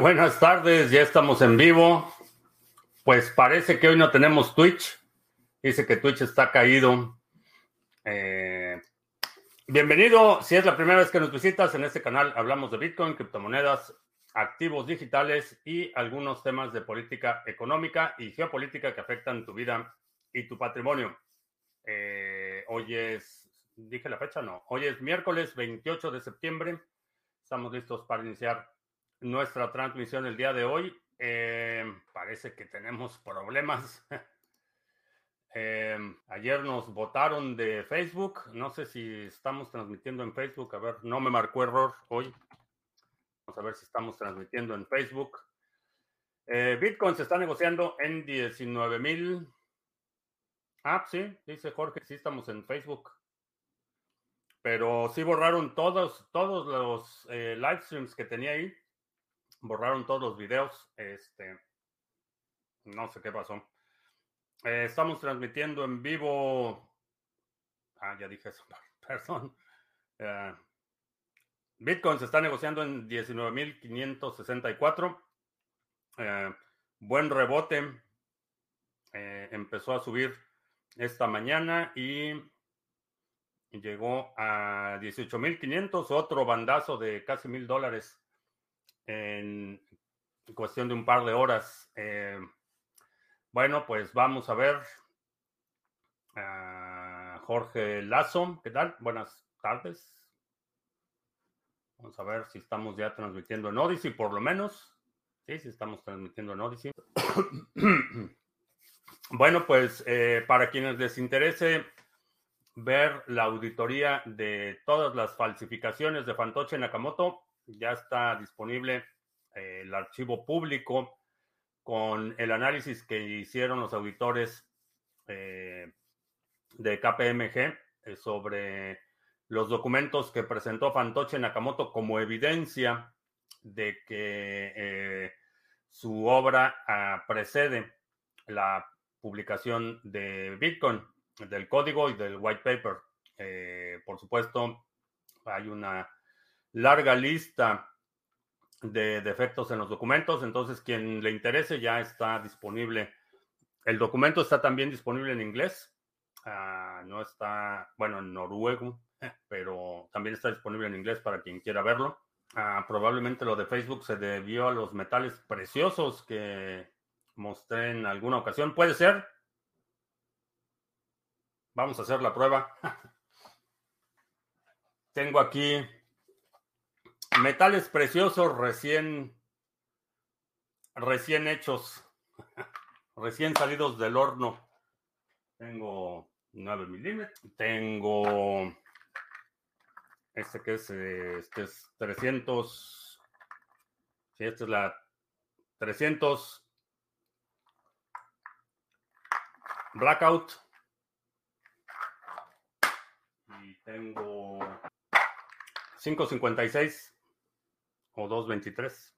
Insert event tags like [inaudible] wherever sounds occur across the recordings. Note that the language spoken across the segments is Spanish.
buenas tardes, ya estamos en vivo. Pues parece que hoy no tenemos Twitch. Dice que Twitch está caído. Eh, bienvenido, si es la primera vez que nos visitas en este canal, hablamos de Bitcoin, criptomonedas, activos digitales y algunos temas de política económica y geopolítica que afectan tu vida y tu patrimonio. Eh, hoy es, dije la fecha, no, hoy es miércoles 28 de septiembre. Estamos listos para iniciar nuestra transmisión el día de hoy. Eh, parece que tenemos problemas. [laughs] Eh, ayer nos votaron de Facebook. No sé si estamos transmitiendo en Facebook. A ver, no me marcó error hoy. Vamos a ver si estamos transmitiendo en Facebook. Eh, Bitcoin se está negociando en 19 mil. Ah, sí, dice Jorge, sí estamos en Facebook. Pero sí borraron todos, todos los live streams que tenía ahí borraron todos los videos. Este, no sé qué pasó. Eh, estamos transmitiendo en vivo. Ah, ya dije eso, [laughs] perdón. Eh, Bitcoin se está negociando en 19.564. Eh, buen rebote. empezó a subir esta mañana y llegó a 18.500. Otro bandazo de casi mil dólares en cuestión de un par de horas. Eh, bueno, pues vamos a ver. Jorge Lazo, ¿qué tal? Buenas tardes. Vamos a ver si estamos ya transmitiendo en Odyssey, por lo menos. Sí, sí estamos transmitiendo en Odyssey. [coughs] bueno, pues eh, para quienes les interese ver la auditoría de todas las falsificaciones de Fantoche Nakamoto, ya está disponible eh, el archivo público con el análisis que hicieron los auditores eh, de KPMG eh, sobre los documentos que presentó Fantoche Nakamoto como evidencia de que su obra ah, precede la publicación de Bitcoin, del código y del white paper. por supuesto, hay una larga lista de defectos en los documentos, entonces quien le interese ya está disponible. El documento está también disponible en inglés, ah, no está, bueno, en noruego, pero también está disponible en inglés para quien quiera verlo. Ah, probablemente lo de Facebook se debió a los metales preciosos que mostré en alguna ocasión. ¿Puede ser? Vamos a hacer la prueba. [laughs] Tengo aquí Metales preciosos recién, recién hechos, [laughs] recién salidos del horno. Tengo 9 milímetros. Tengo este que es, este es 300. Sí, esta es la 300 Blackout. Y tengo 556 o 2.23.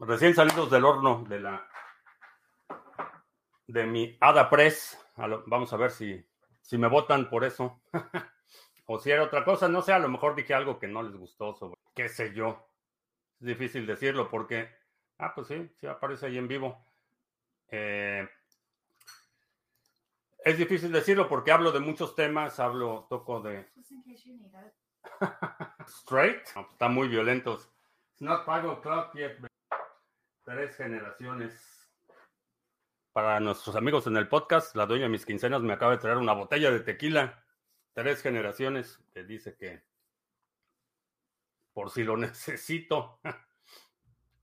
Recién salidos del horno de la de mi Ada Press. Vamos a ver si, si me votan por eso. [laughs] o si era otra cosa. No sé, a lo mejor dije algo que no les gustó sobre qué sé yo. Es difícil decirlo porque. Ah, pues sí, sí aparece ahí en vivo. Eh, es difícil decirlo porque hablo de muchos temas, hablo, toco de. Straight. Pues, está muy violentos. It's not five o'clock yet. Tres generaciones. Para nuestros amigos en el podcast, la dueña de mis quincenas me acaba de traer una botella de tequila. Tres generaciones. Que dice que por si lo [laughs] necesito.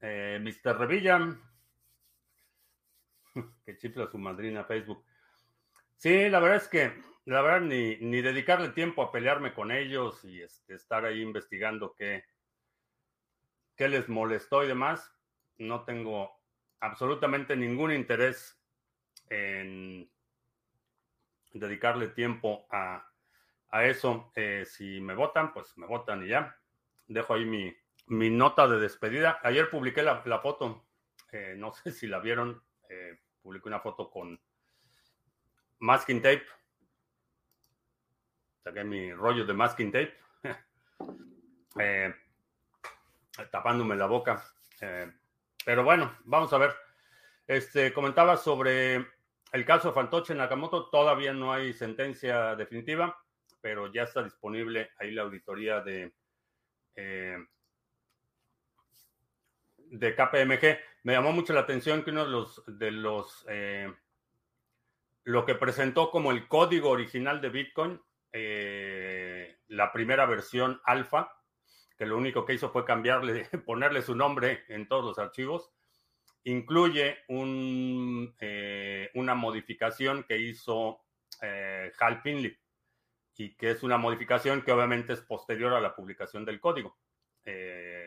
eh, Mr. Revilla. [laughs] que chifla su madrina Facebook. Sí, la verdad es que la verdad, ni, ni dedicarle tiempo a pelearme con ellos y este, estar ahí investigando qué, qué les molestó y demás. No tengo absolutamente ningún interés en dedicarle tiempo a, eso. Eh, si me votan, pues me votan y ya. Dejo ahí mi, mi nota de despedida. Ayer publiqué la, foto. Eh, no sé si la vieron. Eh, publiqué una foto con masking tape saqué mi rollo de masking tape, [laughs] eh, tapándome la boca. pero bueno, vamos a ver. Este, comentaba sobre el caso Fantoche Nakamoto. Todavía no hay sentencia definitiva, pero ya está disponible ahí la auditoría de, de KPMG. Me llamó mucho la atención que uno de los, de los lo que presentó como el código original de Bitcoin, eh, la primera versión alfa, que lo único que hizo fue cambiarle, [laughs] ponerle su nombre en todos los archivos, incluye eh, una modificación que hizo eh, Hal Finley y que es una modificación que obviamente es posterior a la publicación del código.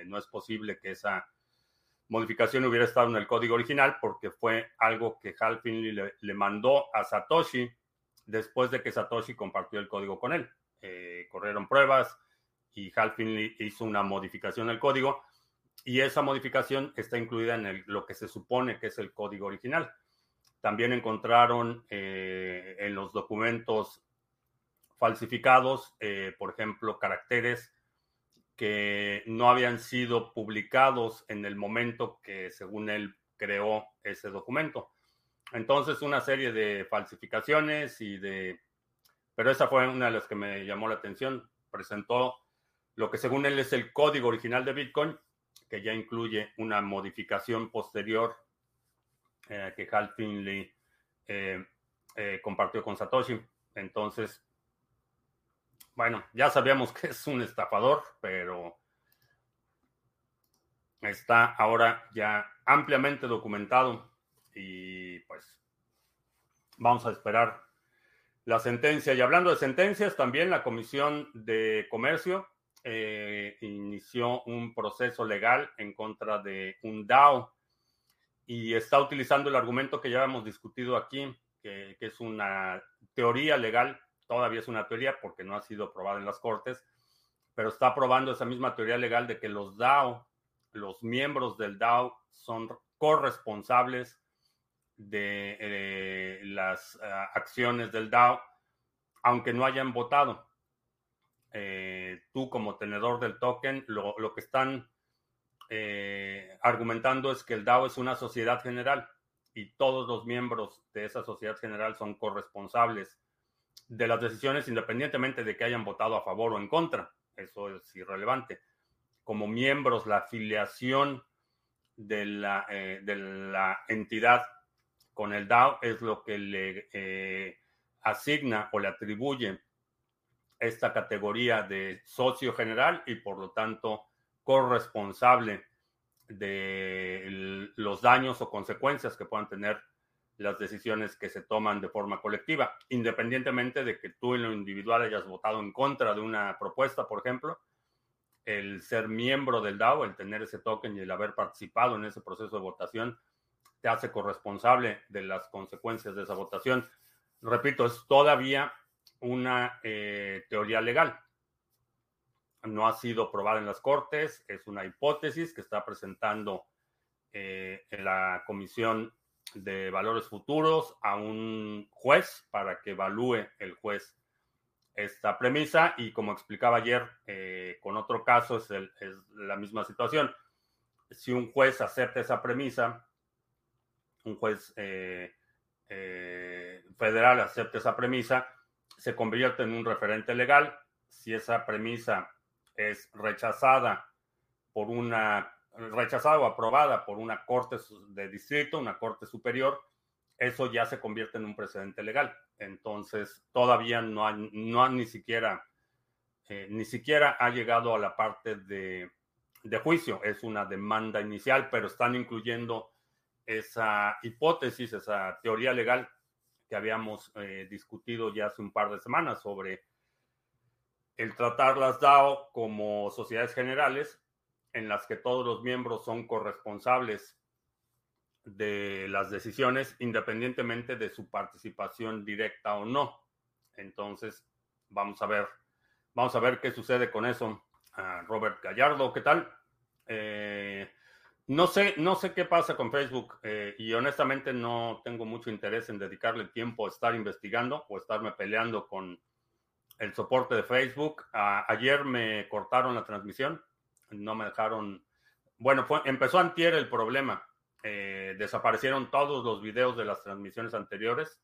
no es posible que esa modificación hubiera estado en el código original porque fue algo que Hal Finley le, mandó a Satoshi después de que Satoshi compartió el código con él. Eh, corrieron pruebas y Hal Finley hizo una modificación del código y esa modificación está incluida en lo que se supone que es el código original. También encontraron eh, en los documentos falsificados, eh, por ejemplo, caracteres que no habían sido publicados en el momento que, según él, creó ese documento. Entonces, una serie de falsificaciones y de... Pero esa fue una de las que me llamó la atención. Presentó lo que según él es el código original de Bitcoin, que ya incluye una modificación posterior eh, que Hal Finley eh, eh, compartió con Satoshi. Entonces, bueno, ya sabíamos que es un estafador, pero está ahora ya ampliamente documentado y pues vamos a esperar la sentencia. Y hablando de sentencias, también la Comisión de Comercio eh, inició un proceso legal en contra de un DAO y está utilizando el argumento que ya hemos discutido aquí, que es una teoría legal todavía es una teoría porque no ha sido probada en las cortes, pero está probando esa misma teoría legal de que los DAO, los miembros del DAO son corresponsables de eh, las ah, acciones del DAO, aunque no hayan votado. Eh, tú como tenedor del token, lo, que están eh, argumentando es que el DAO es una sociedad general y todos los miembros de esa sociedad general son corresponsables de las decisiones independientemente de que hayan votado a favor o en contra. Eso es irrelevante. Como miembros, la afiliación de la, de la entidad con el DAO es lo que le eh, asigna o le atribuye esta categoría de socio general y por lo tanto corresponsable de los daños o consecuencias que puedan tener las decisiones que se toman de forma colectiva, independientemente de que tú en lo individual hayas votado en contra de una propuesta, por ejemplo, el ser miembro del DAO, el tener ese token y el haber participado en ese proceso de votación, te hace corresponsable de las consecuencias de esa votación. Repito, es todavía una eh, teoría legal. No ha sido probada en las cortes, es una hipótesis que está presentando eh, la Comisión de valores futuros a un juez para que evalúe el juez esta premisa y como explicaba ayer eh, con otro caso es, la misma situación. Si un juez acepta esa premisa, un juez eh, eh, federal acepta esa premisa, se convierte en un referente legal. Si esa premisa es rechazada por una rechazada o aprobada por una corte de distrito, una corte superior, eso ya se convierte en un precedente legal. Entonces, todavía no ha, no ni siquiera, eh, ni siquiera ha llegado a la parte de, juicio. Es una demanda inicial, pero están incluyendo esa hipótesis, esa teoría legal que habíamos eh, discutido ya hace un par de semanas sobre el tratar las DAO como sociedades generales en las que todos los miembros son corresponsables de las decisiones independientemente de su participación directa o no. Entonces, vamos a ver, vamos a ver qué sucede con eso. Ah, Robert Gallardo, ¿qué tal? Eh, no sé, no sé qué pasa con Facebook eh, y honestamente no tengo mucho interés en dedicarle tiempo a estar investigando o estarme peleando con el soporte de Facebook. Ayer me cortaron la transmisión no me dejaron, bueno, fue, empezó antier el problema. Eh, desaparecieron todos los videos de las transmisiones anteriores.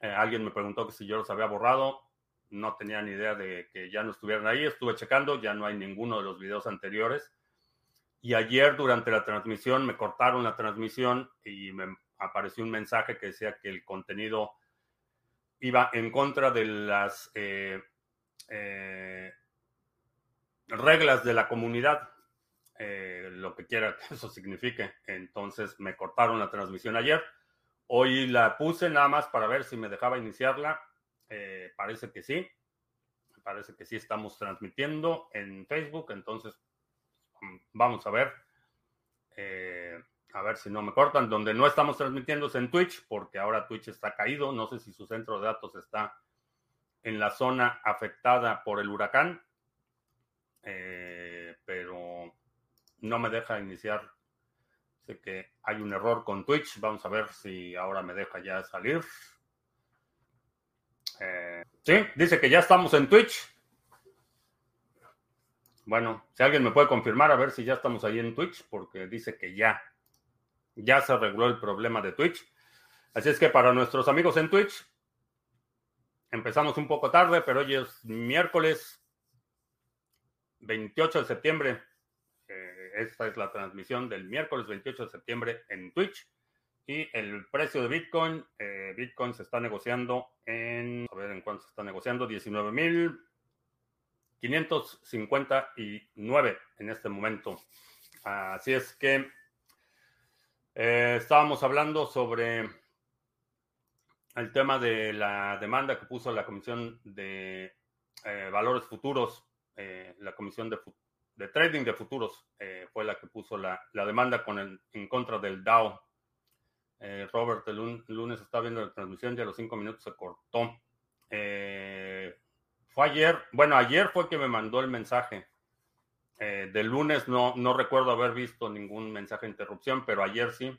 Eh, alguien me preguntó si yo los había borrado. No tenía ni idea de que ya no estuvieran ahí. Estuve checando, ya no hay ninguno de los videos anteriores. Y ayer durante la transmisión me cortaron la transmisión y me apareció un mensaje que decía que el contenido iba en contra de las eh, eh, reglas de la comunidad, eh, lo que quiera que [laughs] eso signifique. Entonces me cortaron la transmisión ayer. Hoy la puse nada más para ver si me dejaba iniciarla. parece que sí. Parece que sí estamos transmitiendo en Facebook. Entonces vamos a ver. a ver si no me cortan. Donde no estamos transmitiendo es en Twitch, porque ahora Twitch está caído. No sé si su centro de datos está en la zona afectada por el huracán, eh, pero no me deja iniciar. Sé que hay un error con Twitch. Vamos a ver si ahora me deja ya salir. Eh, sí, dice que ya estamos en Twitch. Bueno, si alguien me puede confirmar a ver si ya estamos ahí en Twitch, porque dice que ya, ya se arregló el problema de Twitch. Así es que para nuestros amigos en Twitch, Empezamos un poco tarde, pero hoy es miércoles 28 de septiembre. Eh, esta es la transmisión del miércoles 28 de septiembre en Twitch. Y el precio de Bitcoin, eh, Bitcoin se está negociando en, a ver en cuánto se está negociando, 19.559 en este momento. Así es que eh, estábamos hablando sobre el tema de la demanda que puso la Comisión de eh, Valores Futuros, eh, la Comisión de, Trading de Futuros fue la que puso la, demanda en contra del DAO. Robert, el, lunes está viendo la transmisión y a los cinco minutos se cortó. Fue ayer, bueno, ayer fue que me mandó el mensaje. del lunes no, no recuerdo haber visto ningún mensaje de interrupción, pero ayer sí.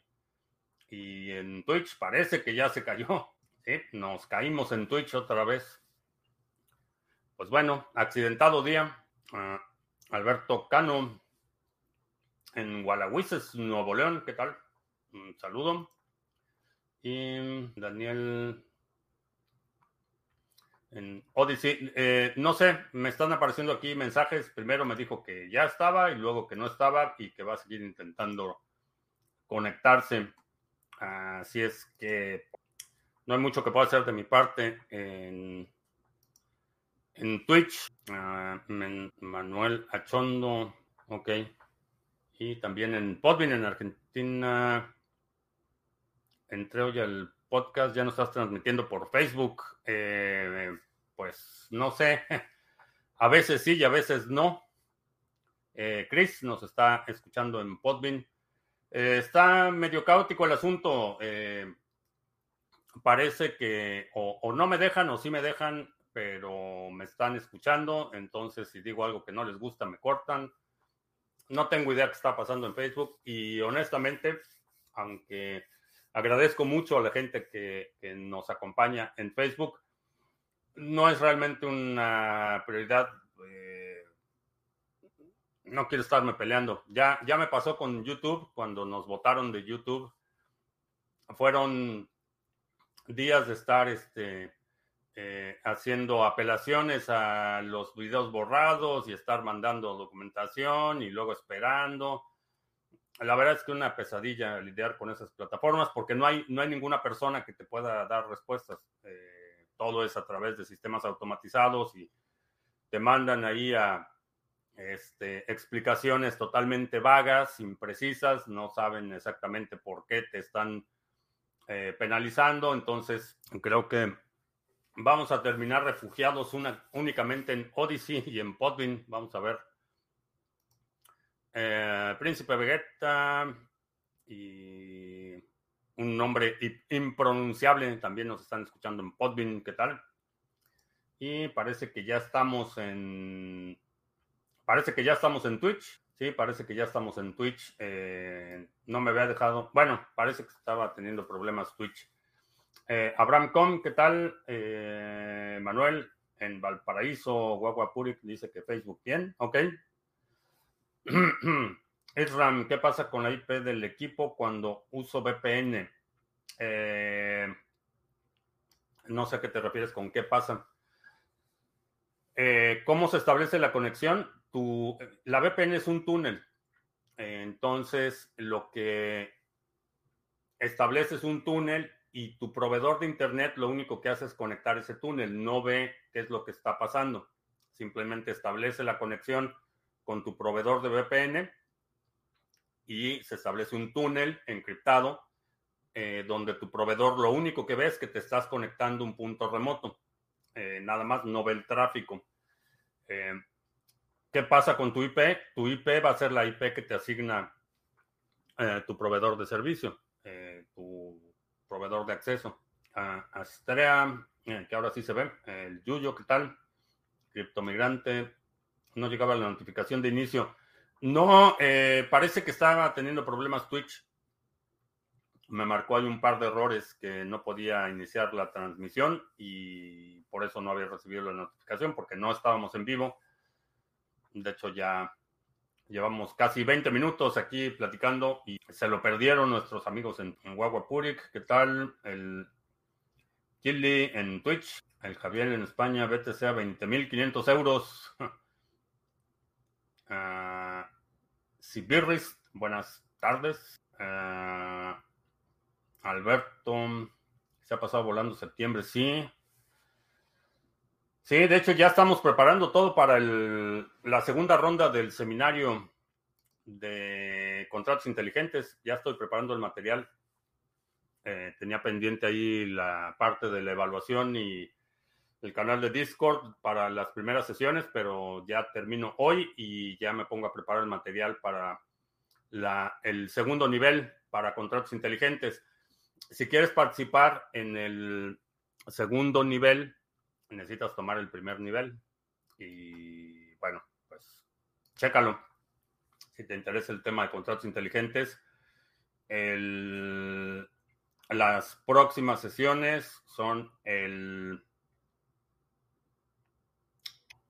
Y en Twitch parece que ya se cayó [laughs] nos caímos en Twitch otra vez. Pues bueno, accidentado día. Ah, Alberto Cano en Gualahuises, Nuevo León. ¿Qué tal? Un saludo. Y Daniel en Odyssey. Eh, no sé, me están apareciendo aquí mensajes. Primero me dijo que ya estaba y luego que no estaba y que va a seguir intentando conectarse. Así es que no hay mucho que pueda hacer de mi parte en, Twitch. Ah, Manuel Achondo, ok. Y también en Podbean en Argentina. Entré hoy al podcast, ya no estás transmitiendo por Facebook. Eh, pues no sé. [laughs] A veces sí y a veces no. Eh, Chris nos está escuchando en Podbean. Eh, está medio caótico el asunto parece que o, no me dejan o sí me dejan, pero me están escuchando. Entonces, si digo algo que no les gusta, me cortan. No tengo idea qué está pasando en Facebook y honestamente, aunque agradezco mucho a la gente que, nos acompaña en Facebook, no es realmente una prioridad. Eh, no quiero estarme peleando. Ya, ya me pasó con YouTube cuando nos votaron de YouTube. Fueron días de estar este, eh, haciendo apelaciones a los videos borrados y estar mandando documentación y luego esperando. La verdad es que una pesadilla lidiar con esas plataformas porque no hay, no hay ninguna persona que te pueda dar respuestas. Eh, todo es a través de sistemas automatizados y te mandan ahí a este, explicaciones totalmente vagas, imprecisas, no saben exactamente por qué te están eh, penalizando. Entonces, creo que vamos a terminar refugiados una, únicamente en Odyssey y en Podbean. Vamos a ver. Eh, Príncipe Vegeta y un nombre impronunciable. También nos están escuchando en Podbean. ¿Qué tal? Y parece que ya estamos en. Parece que ya estamos en Twitch. Sí, parece que ya estamos en Twitch. Eh, no me había dejado. Bueno, parece que estaba teniendo problemas Twitch. Eh, Abraham Com, ¿qué tal? Manuel, en Valparaíso, Guaguapuric, dice que Facebook bien. Ok. [clears throat] Isram, ¿qué pasa con la IP del equipo cuando uso VPN? Eh, no sé a qué te refieres con qué pasa. Eh, ¿Cómo se establece la conexión? Tu, la VPN es un túnel. entonces, lo que establece es un túnel y tu proveedor de Internet lo único que hace es conectar ese túnel, no ve qué es lo que está pasando. Simplemente establece la conexión con tu proveedor de VPN y se establece un túnel encriptado eh, donde tu proveedor lo único que ve es que te estás conectando un punto remoto. Eh, nada más no ve el tráfico. Eh, ¿Qué pasa con tu IP? Tu IP va a ser la IP que te asigna tu proveedor de servicio, tu proveedor de acceso. Astrea, que ahora sí se ve. El Yuyo, ¿qué tal? Criptomigrante. No llegaba la notificación de inicio. No, parece que estaba teniendo problemas Twitch me marcó ahí un par de errores que no podía iniciar la transmisión y por eso no había recibido la notificación porque no estábamos en vivo. De hecho, ya llevamos casi 20 minutos aquí platicando y se lo perdieron nuestros amigos en, en Purik. ¿Qué tal? El Killy en Twitch, el Javier en España, BTC a 20.500 euros. [laughs] uh, Sibirris, buenas tardes. Uh, Alberto, se ha pasado volando septiembre, sí. Sí, de hecho ya estamos preparando todo para la segunda ronda del seminario de contratos inteligentes. Ya estoy preparando el material. Eh, tenía pendiente ahí la parte de la evaluación y el canal de Discord para las primeras sesiones, pero ya termino hoy y ya me pongo a preparar el material para el segundo nivel para contratos inteligentes si quieres participar en el segundo nivel, necesitas tomar el primer nivel. Y bueno, pues chécalo. Si te interesa el tema de contratos inteligentes, las próximas sesiones son el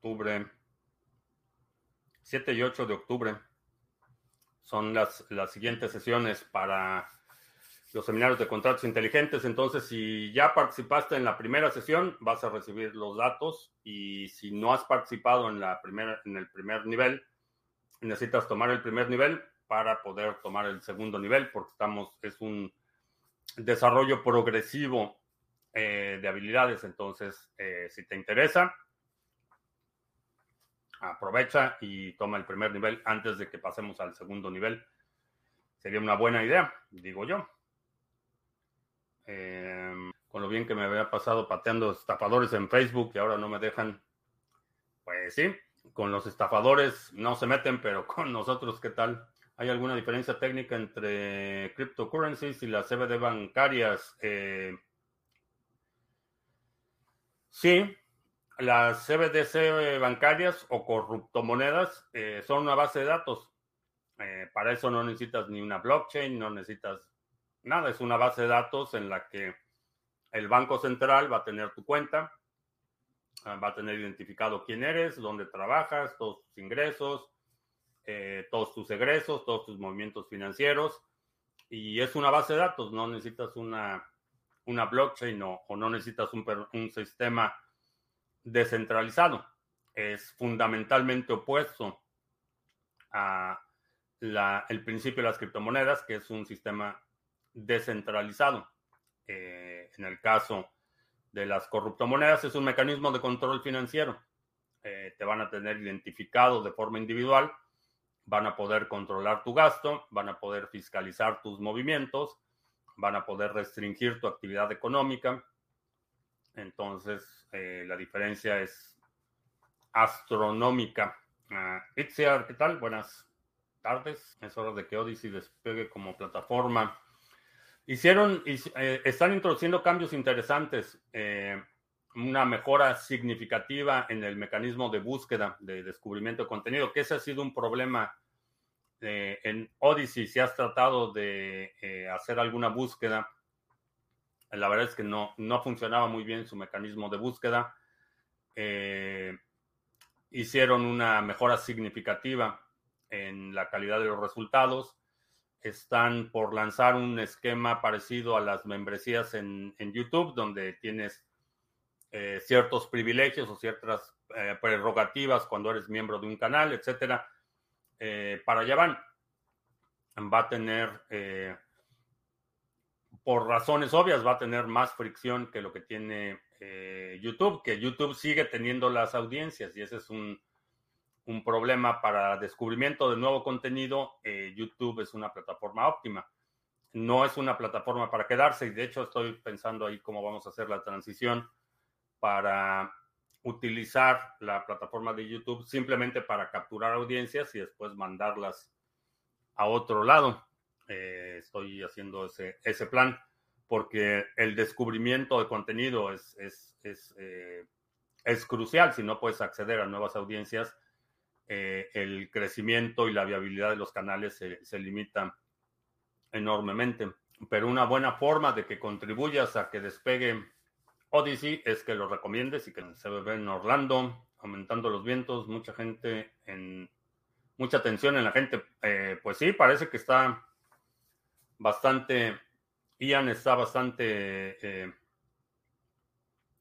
octubre 7 y 8 de octubre. Son las, las siguientes sesiones para los seminarios de contratos inteligentes. Entonces, si ya participaste en la primera sesión, vas a recibir los datos y si no has participado en, la primera, en el primer nivel, necesitas tomar el primer nivel para poder tomar el segundo nivel, porque estamos, es un desarrollo progresivo eh, de habilidades. Entonces, eh, si te interesa, aprovecha y toma el primer nivel antes de que pasemos al segundo nivel. Sería una buena idea, digo yo. Em, con lo bien que me había pasado pateando estafadores en Facebook y ahora no me dejan. Pues sí, con los estafadores no se meten, pero con nosotros, ¿qué tal? ¿Hay alguna diferencia técnica entre cryptocurrencies y las CBD bancarias? Eh, sí, las CBDC bancarias o corruptomonedas eh, son una base de datos. Eh, para eso no necesitas ni una blockchain, no necesitas nada, es una base de datos en la que el Banco Central va a tener tu cuenta, ah, va a tener identificado quién eres, dónde trabajas, todos tus ingresos, eh, todos tus egresos, todos tus movimientos financieros. Y es una base de datos, no necesitas una, una blockchain o, no necesitas un, un, sistema descentralizado. Es fundamentalmente opuesto a la, principio de las criptomonedas, que es un sistema descentralizado. Eh, en el caso de las corruptomonedas es un mecanismo de control financiero. Eh, te van a tener identificado de forma individual, van a poder controlar tu gasto, van a poder fiscalizar tus movimientos, van a poder restringir tu actividad económica. Entonces, eh, la diferencia es astronómica. Uh, ¿qué tal? Buenas tardes. Es hora de que Odyssey despegue como plataforma Hicieron, eh, están introduciendo cambios interesantes, eh, una mejora significativa en el mecanismo de búsqueda, de descubrimiento de contenido, que ese ha sido un problema en Odyssey. Si has tratado de hacer alguna búsqueda, la verdad es que no, no funcionaba muy bien su mecanismo de búsqueda. hicieron una mejora significativa en la calidad de los resultados. Están por lanzar un esquema parecido a las membresías en, YouTube, donde tienes eh, ciertos privilegios o ciertas eh, prerrogativas cuando eres miembro de un canal, etcétera. Eh, para allá van. Va a tener, por razones obvias, va a tener más fricción que lo que tiene YouTube, que YouTube sigue teniendo las audiencias y ese es un, un problema para descubrimiento de nuevo contenido. YouTube es una plataforma óptima. No es una plataforma para quedarse y de hecho estoy pensando ahí cómo vamos a hacer la transición para utilizar la plataforma de YouTube simplemente para capturar audiencias y después mandarlas a otro lado. Eh, estoy haciendo ese, ese plan porque el descubrimiento de contenido es, es, es, eh, es crucial. Si no puedes acceder a nuevas audiencias, eh, el crecimiento y la viabilidad de los canales se, se limita enormemente. Pero una buena forma de que contribuyas a que despegue Odyssey es que lo recomiendes y que se ve en Orlando, aumentando los vientos, mucha gente en mucha tensión en la gente. Eh, pues sí, parece que está bastante, Ian está bastante, eh,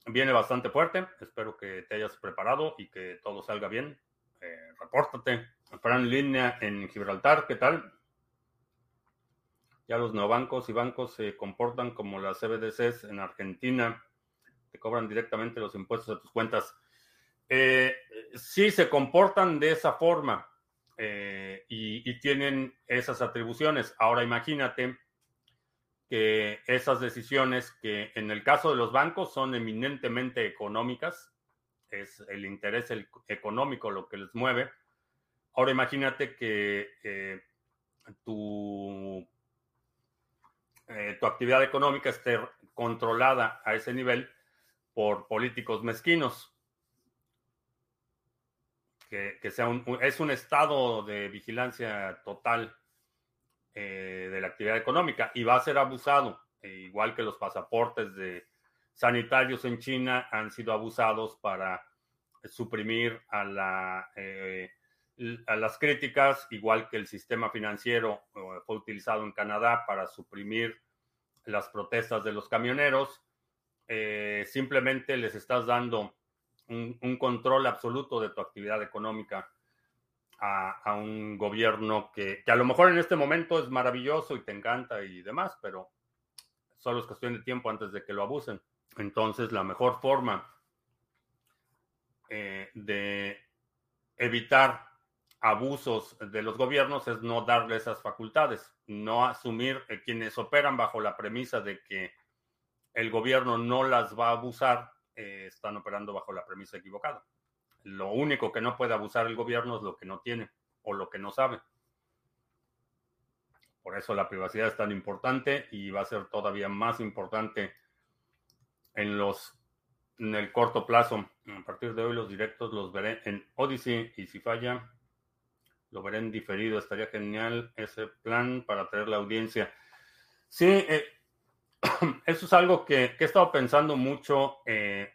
viene bastante fuerte. Espero que te hayas preparado y que todo salga bien. Eh, repórtate. Fran línea en Gibraltar, ¿qué tal? Ya los neobancos y bancos se comportan como las CBDCs en Argentina te cobran directamente los impuestos a tus cuentas. Eh, sí se comportan de esa forma eh, y, tienen esas atribuciones. Ahora imagínate que esas decisiones que en el caso de los bancos son eminentemente económicas, es el interés económico lo que les mueve. Ahora imagínate que eh, tu, tu actividad económica esté controlada a ese nivel por políticos mezquinos. Que, sea un, es un estado de vigilancia total eh, de la actividad económica y va a ser abusado, e igual que los pasaportes de sanitarios en China han sido abusados para suprimir a, la, eh, a las críticas, igual que el sistema financiero eh, fue utilizado en Canadá para suprimir las protestas de los camioneros. Eh, simplemente les estás dando un, control absoluto de tu actividad económica a, un gobierno que, a lo mejor en este momento es maravilloso y te encanta y demás, pero solo es cuestión de tiempo antes de que lo abusen. Entonces, la mejor forma eh, de evitar abusos de los gobiernos es no darle esas facultades, no asumir eh, quienes operan bajo la premisa de que el gobierno no las va a abusar, eh, están operando bajo la premisa equivocada. Lo único que no puede abusar el gobierno es lo que no tiene o lo que no sabe. Por eso la privacidad es tan importante y va a ser todavía más importante en los en el corto plazo. A partir de hoy los directos los veré en Odyssey y si falla lo veré en diferido. Estaría genial ese plan para traer la audiencia. Sí, eh, [coughs] eso es algo que, he estado pensando mucho eh,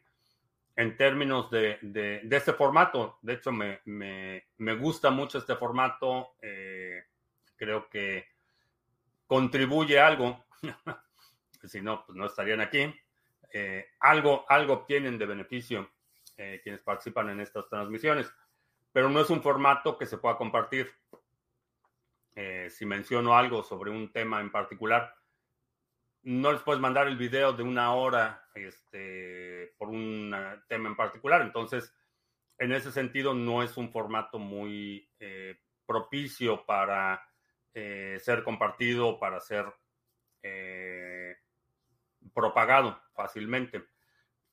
en términos de, este formato. De hecho, me, gusta mucho este formato. Eh, creo que contribuye algo. [laughs] si no, pues no estarían aquí. Eh, algo, algo obtienen de beneficio quienes participan en estas transmisiones. Pero no es un formato que se pueda compartir. si menciono algo sobre un tema en particular, no les puedes mandar el video de una hora este, por un tema en particular. Entonces, en ese sentido, no es un formato muy eh, propicio para eh, ser compartido, para ser eh, propagado fácilmente.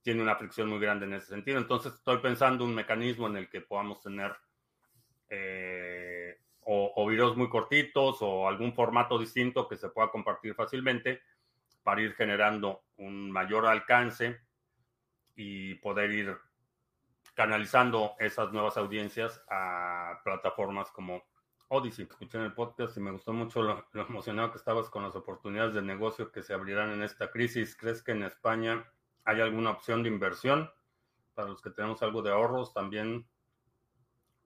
Tiene una fricción muy grande en ese sentido. Entonces, estoy pensando un mecanismo en el que podamos tener o, o videos muy cortitos o algún formato distinto que se pueda compartir fácilmente para ir generando un mayor alcance y poder ir canalizando esas nuevas audiencias a plataformas como Odyssey. Escuché en el podcast y me gustó mucho lo, emocionado que estabas con las oportunidades de negocio que se abrirán en esta crisis. ¿Crees que en España hay alguna opción de inversión? Para los que tenemos algo de ahorros, también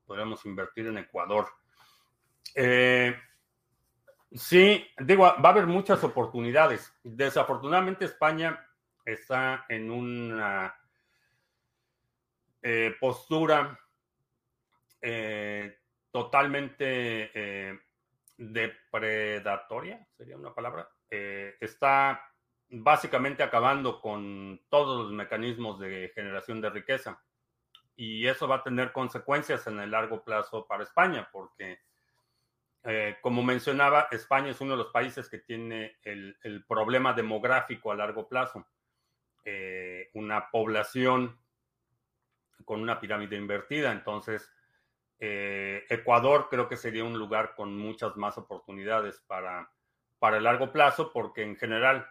podríamos invertir en Ecuador. Eh, sí, digo, va a haber muchas oportunidades. Desafortunadamente España está en una eh, postura eh, totalmente depredatoria, sería una palabra. está básicamente acabando con todos los mecanismos de generación de riqueza. Y eso va a tener consecuencias en el largo plazo para España, porque, eh, como mencionaba, España es uno de los países que tiene el, problema demográfico a largo plazo. Eh, una población con una pirámide invertida. Entonces, eh, Ecuador creo que sería un lugar con muchas más oportunidades para, para el largo plazo, porque en general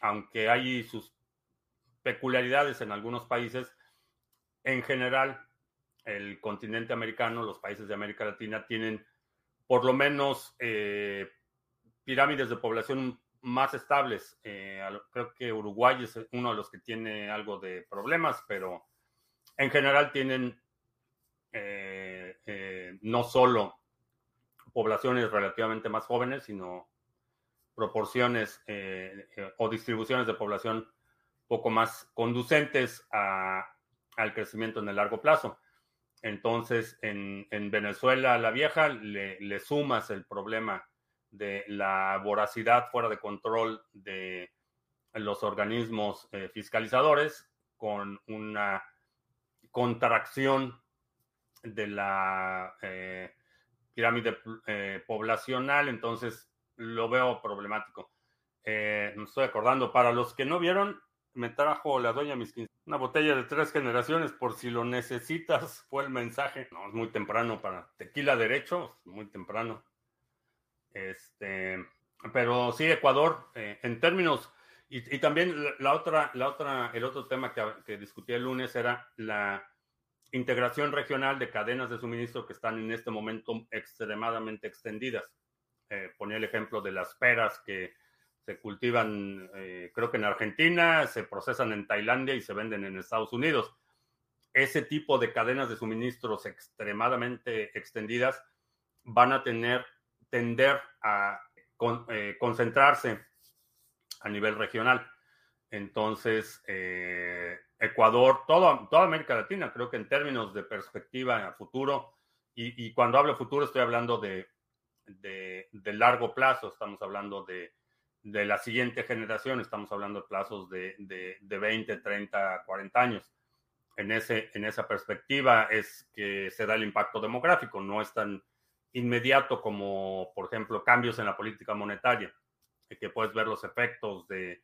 aunque hay sus peculiaridades en algunos países, en general el continente americano, los países de América Latina tienen por lo menos eh, pirámides de población más estables. Eh, creo que Uruguay es uno de los que tiene algo de problemas, pero en general tienen eh, no solo poblaciones relativamente más jóvenes, sino proporciones o distribuciones de población poco más conducentes al crecimiento en el largo plazo. Entonces, en, Venezuela la vieja le, sumas el problema de la voracidad fuera de control de los organismos eh, fiscalizadores con una contracción de la pirámide poblacional. Entonces, lo veo problemático. Eh, me estoy acordando, para los que no vieron, me trajo la doña Miskin una botella de tres generaciones por si lo necesitas, [laughs] fue el mensaje. No, es muy temprano para tequila derecho, muy temprano. Este, pero sí, Ecuador, eh, en términos, y, también la, otra, la otra, el otro tema que, que discutí el lunes era la integración regional de cadenas de suministro que están en este momento extremadamente extendidas. Eh, ponía el ejemplo de las peras que se cultivan, eh, creo que en Argentina, se procesan en Tailandia y se venden en Estados Unidos. Ese tipo de cadenas de suministros extremadamente extendidas van a tener, tender a eh, concentrarse a nivel regional. Entonces, Ecuador, todo, toda América Latina, creo que en términos de perspectiva a futuro, y, y cuando hablo futuro estoy hablando de de, largo plazo, estamos hablando de, la siguiente generación, estamos hablando de plazos de, de, 20, 30, 40 años. En, ese, en esa perspectiva es que se da el impacto demográfico, no es tan inmediato como, por ejemplo, cambios en la política monetaria, que puedes ver los efectos de,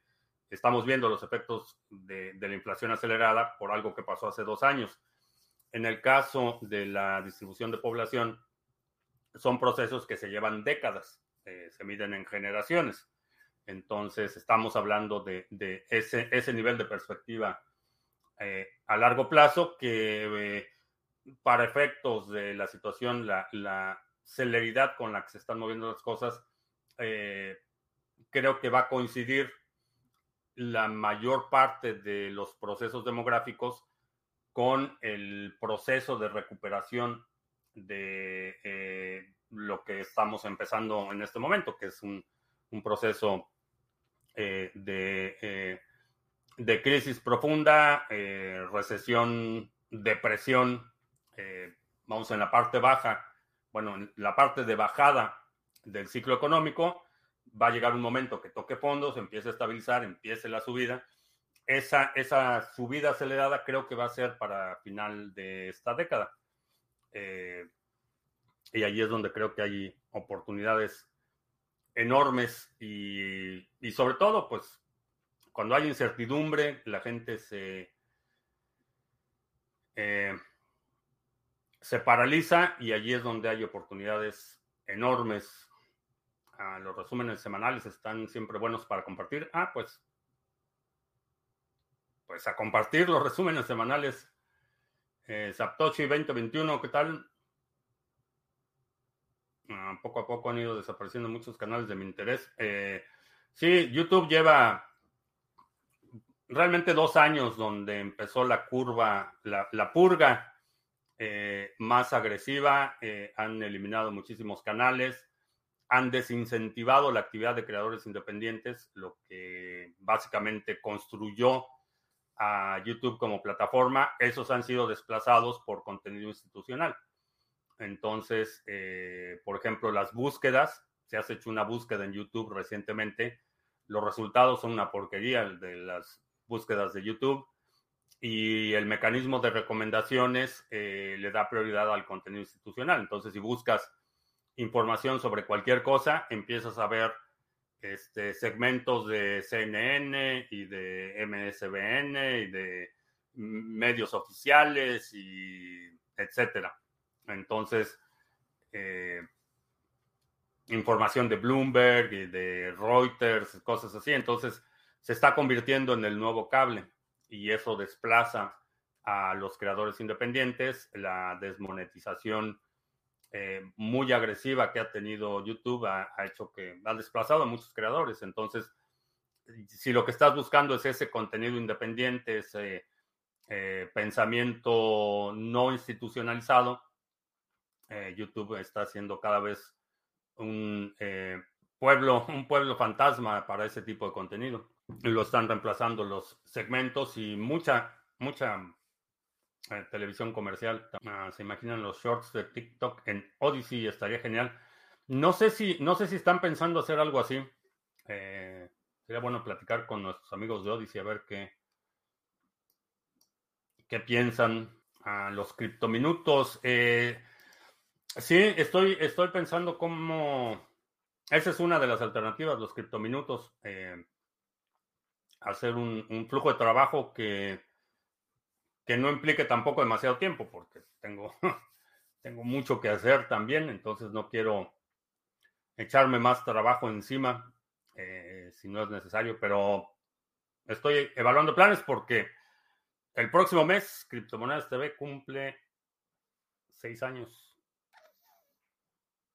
estamos viendo los efectos de, de la inflación acelerada por algo que pasó hace dos años. En el caso de la distribución de población, son procesos que se llevan décadas, eh, se miden en generaciones. Entonces, estamos hablando de, ese, ese, nivel de perspectiva eh, a largo plazo que eh, para efectos de la situación, la, celeridad con la que se están moviendo las cosas, creo que va a coincidir la mayor parte de los procesos demográficos con el proceso de recuperación de eh, lo que estamos empezando en este momento, que es un, proceso eh, de, eh, de, crisis profunda, recesión, depresión, vamos en la parte baja, bueno, en la parte de bajada del ciclo económico, va a llegar un momento que toque fondos, empiece a estabilizar, empiece la subida. Esa, esa subida acelerada creo que va a ser para final de esta década. Eh, y allí es donde creo que hay oportunidades enormes y, sobre todo, pues, cuando hay incertidumbre, la gente se, eh, se paraliza y allí es donde hay oportunidades enormes. Ah, los resúmenes semanales están siempre buenos para compartir. Ah, pues, pues a compartir los resúmenes semanales eh, Zaptochi 2021, ¿qué tal? Ah, poco a poco han ido desapareciendo muchos canales de mi interés. Eh, sí, YouTube lleva realmente dos años donde empezó la curva, la, purga eh, más agresiva, eh, han eliminado muchísimos canales, han desincentivado la actividad de creadores independientes, lo que básicamente construyó a YouTube como plataforma. Esos han sido desplazados por contenido institucional. Entonces, eh, por ejemplo, las búsquedas, si has hecho una búsqueda en YouTube recientemente, los resultados son una porquería de las búsquedas de YouTube y el mecanismo de recomendaciones eh, le da prioridad al contenido institucional. Entonces, si buscas información sobre cualquier cosa, empiezas a ver este, segmentos de CNN y de MSBN y de medios oficiales y etcétera. Entonces, eh, información de Bloomberg y de Reuters, cosas así. Entonces, se está convirtiendo en el nuevo cable y eso desplaza a los creadores independientes. La desmonetización eh, muy agresiva que ha tenido YouTube ha, hecho que ha desplazado a muchos creadores. Entonces, si lo que estás buscando es ese contenido independiente, ese eh, pensamiento no institucionalizado, eh, YouTube está siendo cada vez un pueblo, [laughs] un pueblo fantasma para ese tipo de contenido. Lo están reemplazando los segmentos y mucha, mucha eh, televisión comercial. Ah, se imaginan los shorts de TikTok en Odyssey, estaría genial. No sé si, no sé si están pensando hacer algo así. Eh, sería bueno platicar con nuestros amigos de Odyssey a ver qué, qué piensan. a los criptominutos. Eh, sí, estoy, estoy pensando cómo esa es una de las alternativas, los criptominutos. Eh, hacer un, flujo de trabajo que, que no implique tampoco demasiado tiempo, porque tengo, [laughs] tengo mucho que hacer también, entonces no quiero echarme más trabajo encima eh, si no es necesario, pero estoy evaluando planes porque el próximo mes Criptomonedas TV cumple seis años.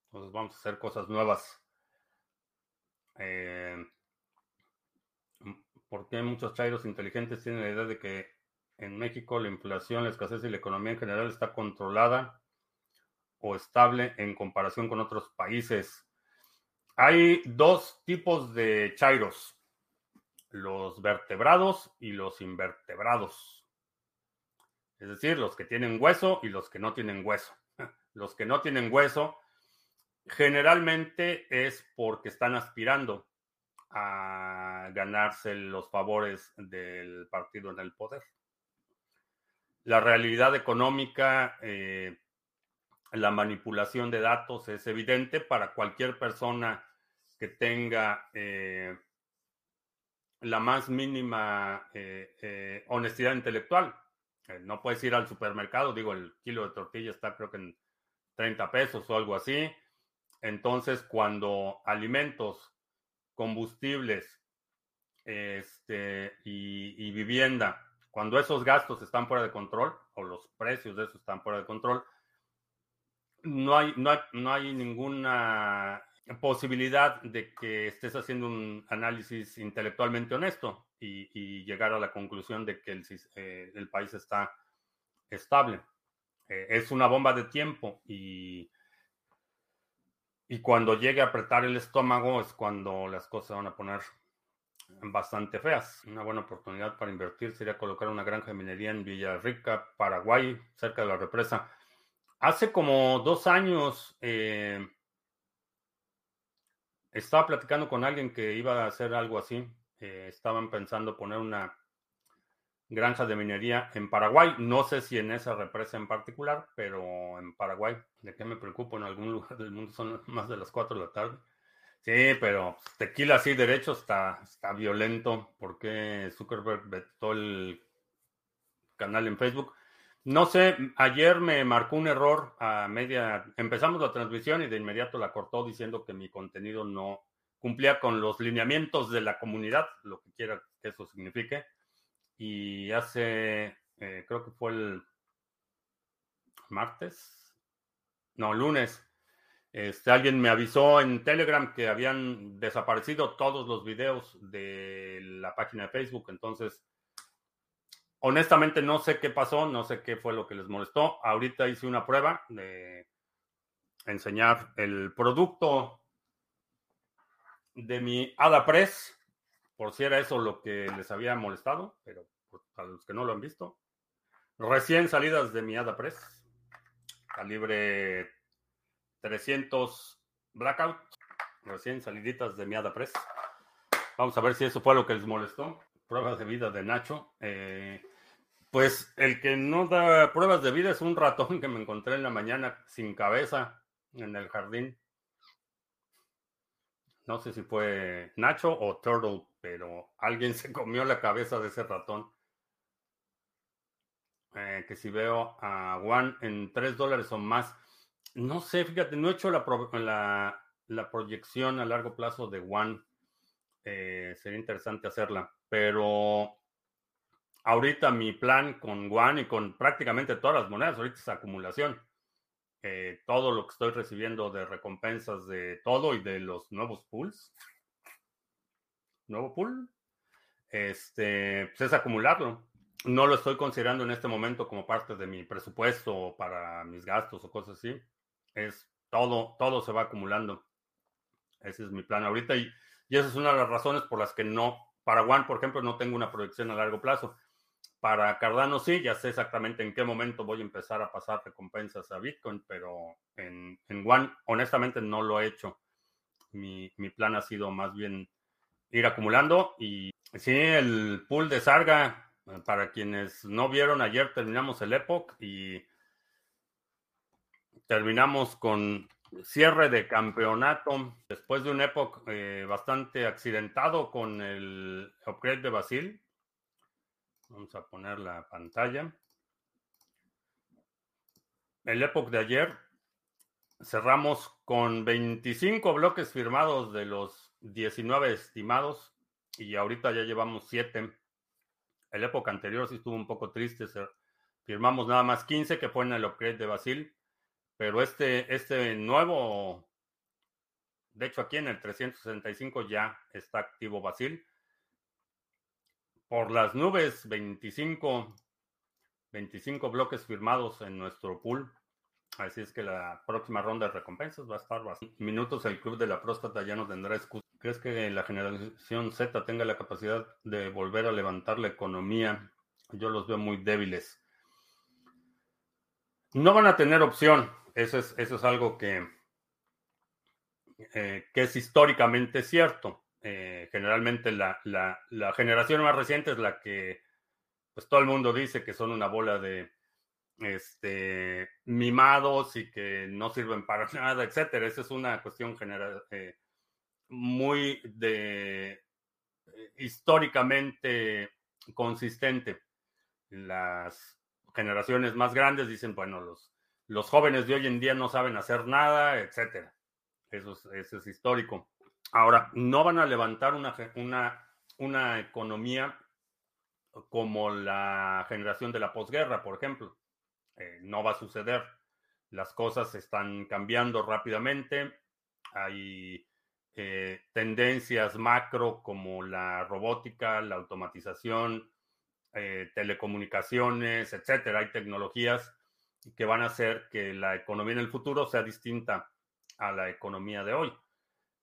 Entonces vamos a hacer cosas nuevas. Eh, ¿Por qué muchos chairos inteligentes tienen la idea de que en México la inflación, la escasez y la economía en general está controlada o estable en comparación con otros países? Hay dos tipos de chairos, los vertebrados y los invertebrados. Es decir, los que tienen hueso y los que no tienen hueso. [laughs] Los que no tienen hueso Generalmente es porque están aspirando a ganarse los favores del partido en el poder. La realidad económica, eh, la manipulación de datos es evidente para cualquier persona que tenga eh, la más mínima eh, honestidad intelectual. no puedes ir al supermercado, digo, el kilo de tortilla está creo que en 30 pesos o algo así entonces, cuando alimentos, combustibles este, y, vivienda, cuando esos gastos están fuera de control o los precios de eso están fuera de control, no hay, no no hay ninguna posibilidad de que estés haciendo un análisis intelectualmente honesto y, llegar a la conclusión de que el, eh, el país está estable. Eh, es una bomba de tiempo y y cuando llegue a apretar el estómago es cuando las cosas van a poner bastante feas. Una buena oportunidad para invertir sería colocar una granja de minería en Villarrica, Paraguay, cerca de la represa. Hace como dos años eh, estaba platicando con alguien que iba a hacer algo así. Eh, estaban pensando poner una granja de minería en Paraguay. No sé si en esa represa en particular, pero en Paraguay. ¿De qué me preocupo? En algún [laughs] lugar del mundo son más de las 4 de la tarde. Sí, pero tequila así derecho está, está violento. porque Zuckerberg vetó el canal en Facebook? No sé, ayer me marcó un error a media. Empezamos la transmisión y de inmediato la cortó diciendo que mi contenido no cumplía con los lineamientos de la comunidad, lo que quiera que eso signifique y hace, eh, creo que fue el martes, no, lunes, este, alguien me avisó en Telegram que habían desaparecido todos los videos de la página de Facebook, entonces honestamente no sé qué pasó, no sé qué fue lo que les molestó. Ahorita hice una prueba de enseñar el producto de mi AdaPress, por si era eso lo que les había molestado, pero a los que no lo han visto. Recién salidas de mi AdaPress, calibre 300 Blackout, recién saliditas de mi AdaPress. Vamos a ver si eso fue lo que les molestó. Pruebas de vida de Nacho. Eh, pues el que no da pruebas de vida es un ratón [laughs] que me encontré en la mañana sin cabeza en el jardín. No sé si fue Nacho o Turtle, pero alguien [laughs] se comió la cabeza de ese ratón. Eh, que si veo a Juan en 3 dólares o más. No sé, fíjate, no he hecho la, la, proyección a largo plazo de One. Eh, sería interesante hacerla, pero ahorita mi plan con One y con prácticamente todas las monedas, ahorita es acumulación. Eh, todo lo que estoy recibiendo de recompensas de todo y de los nuevos pools. Nuevo pool. Este, pues es acumularlo. No lo estoy considerando en este momento como parte de mi presupuesto para mis gastos o cosas así. Es todo, todo se va acumulando. Ese es mi plan ahorita y, y esa es una de las razones por las que no, para One, por ejemplo, no tengo una proyección a largo plazo. Para Cardano sí, ya sé exactamente en qué momento voy a empezar a pasar recompensas a Bitcoin, pero en, en One honestamente no lo he hecho. Mi, mi, plan ha sido más bien ir acumulando y sí, el pool de Sarga, para quienes no vieron, ayer terminamos el Epoch y terminamos con cierre de campeonato después de un Epoch eh, bastante accidentado con el upgrade de Basil Vamos a poner la pantalla. El Epoch de ayer cerramos con 25 bloques firmados de los 19 estimados y ahorita ya llevamos 7. El Epoch anterior sí estuvo un poco triste. Firmamos nada más 15 que fue en el upgrade de Basil. Pero este, este nuevo, de hecho aquí en el 365 ya está activo Basil por las nubes, 25, 25 bloques firmados en nuestro pool. Así es que la próxima ronda de recompensas va a estar bastante. Minutos el club de la próstata ya no tendrá excusa. ¿Crees que la generación Z tenga la capacidad de volver a levantar la economía? Yo los veo muy débiles. No van a tener opción. Eso es, eso es algo que, eh, que es históricamente cierto. Eh, generalmente la, generación más reciente es la que pues todo el mundo dice que son una bola de este, mimados y que no sirven para [laughs] nada, etcétera. Esa es una cuestión general eh, muy eh, históricamente consistente. Las generaciones más grandes dicen, bueno, los, los jóvenes de hoy en día no saben hacer nada, etcétera. Eso eso es histórico. Ahora, no van a levantar una, una, una economía como la generación de la posguerra, por ejemplo. Eh, no va a suceder. Las cosas están cambiando rápidamente. Hay eh, tendencias macro como la robótica, la automatización, eh, telecomunicaciones, etcétera. Hay tecnologías que van a hacer que la economía en el futuro sea distinta a la economía de hoy.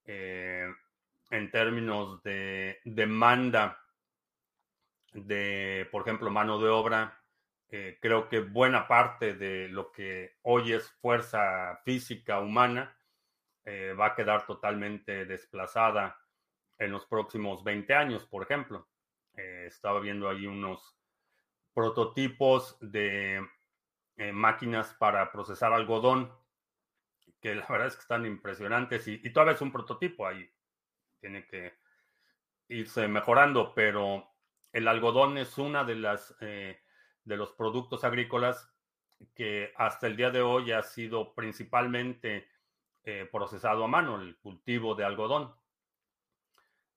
Eh, en términos de demanda de, por ejemplo, mano de obra. Creo que buena parte de lo que hoy es fuerza física humana eh, va a quedar totalmente desplazada en los próximos 20 años, por ejemplo. estaba viendo ahí unos prototipos de máquinas para procesar algodón que la [laughs] verdad es que están impresionantes y, todavía es un prototipo ahí. Tiene que irse mejorando, pero el algodón es una de las eh, de los productos agrícolas que hasta el día de hoy ha sido principalmente eh, procesado a mano, el cultivo de algodón.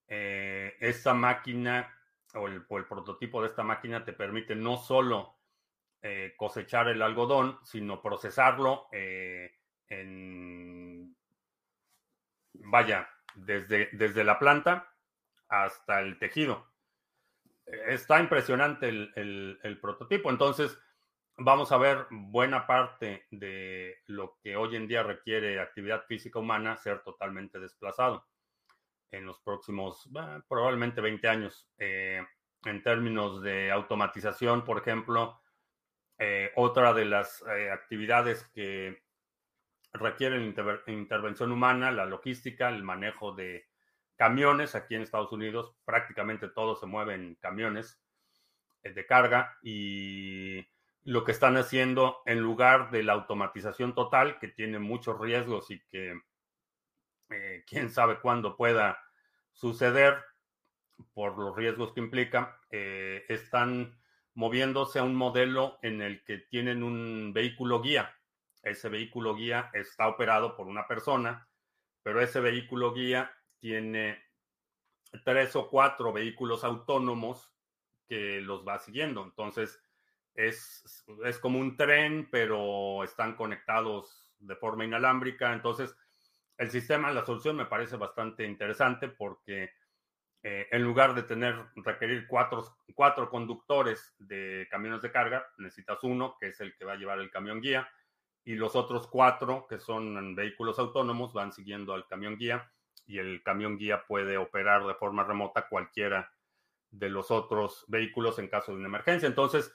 Eh, esta máquina o el, el, prototipo de esta máquina te permite no solo cosechar el algodón, sino procesarlo en, vaya, desde, desde la planta hasta el tejido. está impresionante el, prototipo. Entonces, vamos a ver buena parte de lo que hoy en día requiere actividad física humana ser totalmente desplazado en los próximos probablemente 20 años. Eh, en términos de automatización, por ejemplo, eh, otra de las eh, actividades que requieren intervención humana, la logística, el manejo de camiones. Aquí en Estados Unidos prácticamente todo se mueve en camiones eh, de carga y lo que están haciendo en lugar de la automatización total, que tiene muchos riesgos y que eh, quién sabe cuándo pueda suceder por los riesgos que implica, eh, están moviéndose a un modelo en el que tienen un vehículo guía. Ese vehículo guía está operado por una persona, pero ese vehículo guía tiene tres o cuatro vehículos autónomos que los va siguiendo. Entonces, es, es como un tren, pero están conectados de forma inalámbrica. Entonces, el sistema, la solución me parece bastante interesante porque eh, en lugar de tener, requerir cuatro, cuatro conductores de camiones de carga, necesitas uno, que es el que va a llevar el camión guía, y los otros cuatro, que son vehículos autónomos, van siguiendo al camión guía y el camión guía puede operar de forma remota cualquiera de los otros vehículos en caso de una emergencia. Entonces,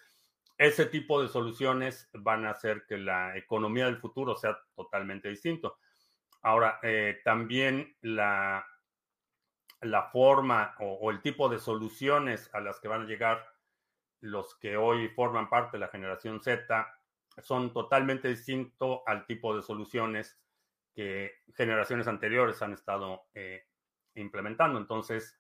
ese tipo de soluciones van a hacer que la economía del futuro sea totalmente distinto. Ahora, eh, también la, la forma o, el tipo de soluciones a las que van a llegar los que hoy forman parte de la generación Z son totalmente distintos al tipo de soluciones que generaciones anteriores han estado eh, implementando. Entonces,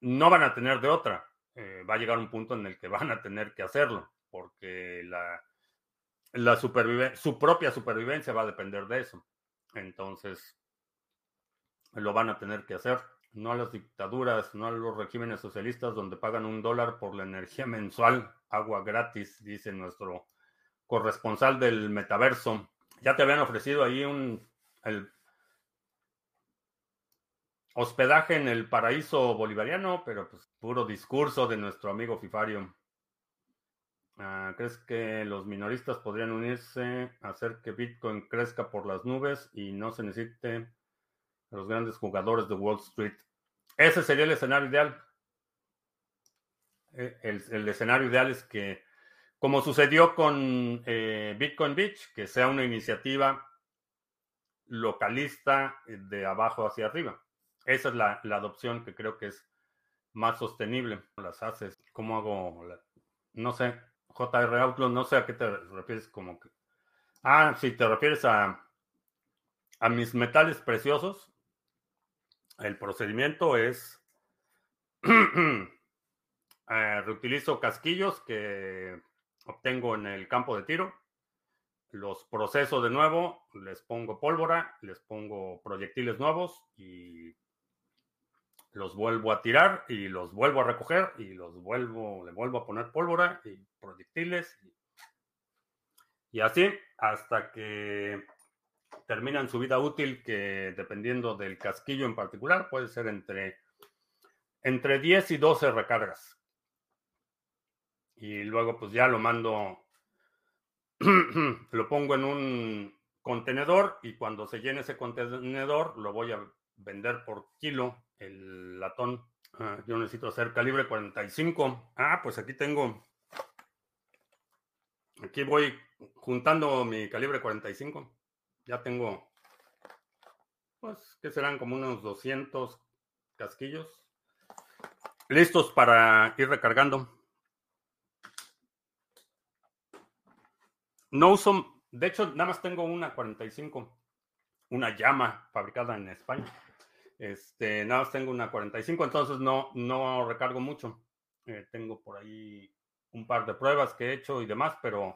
no van a tener de otra. Eh, va a llegar un punto en el que van a tener que hacerlo, porque la, la su propia supervivencia va a depender de eso. Entonces, lo van a tener que hacer. No a las dictaduras, no a los regímenes socialistas donde pagan un dólar por la energía [laughs] mensual, agua gratis, dice nuestro corresponsal del metaverso. Ya te habían ofrecido ahí un hospedaje en el paraíso bolivariano, pero pues puro discurso de nuestro amigo Fifario. Ah, ¿Crees que los minoristas podrían unirse a hacer que Bitcoin crezca por las nubes y no se necesite los grandes jugadores de Wall Street? Ese sería el escenario ideal. Eh, el, escenario ideal es que, como sucedió con eh, Bitcoin Beach, que sea una iniciativa localista de abajo hacia arriba. Esa es la, adopción que creo que es más sostenible. Las haces, ¿cómo hago? no sé, JR Outlook, no sé a qué te refieres como que... Ah, si te refieres a, a mis metales preciosos, el procedimiento es... [clears throat] Eh, reutilizo casquillos que obtengo en el campo de tiro los proceso de nuevo, les pongo pólvora, les pongo proyectiles nuevos y los vuelvo a tirar y los vuelvo a recoger y los vuelvo, le vuelvo a poner pólvora y proyectiles y, así hasta que terminan su vida útil que dependiendo del casquillo en particular puede ser entre, entre 10 y 12 recargas. Y luego pues ya lo mando [clears throat] lo pongo en un contenedor y cuando se llene ese contenedor lo voy a vender por kilo el latón. Ah, yo necesito hacer calibre 45. Ah, pues aquí tengo. Aquí voy juntando mi calibre 45. Ya tengo, pues, que serán como unos 200 casquillos listos para ir recargando. No uso, de hecho, nada más tengo una 45, una llama fabricada en España. Este, nada más tengo una 45, entonces no, no recargo mucho. Eh, tengo por ahí un par de pruebas que he hecho y demás, pero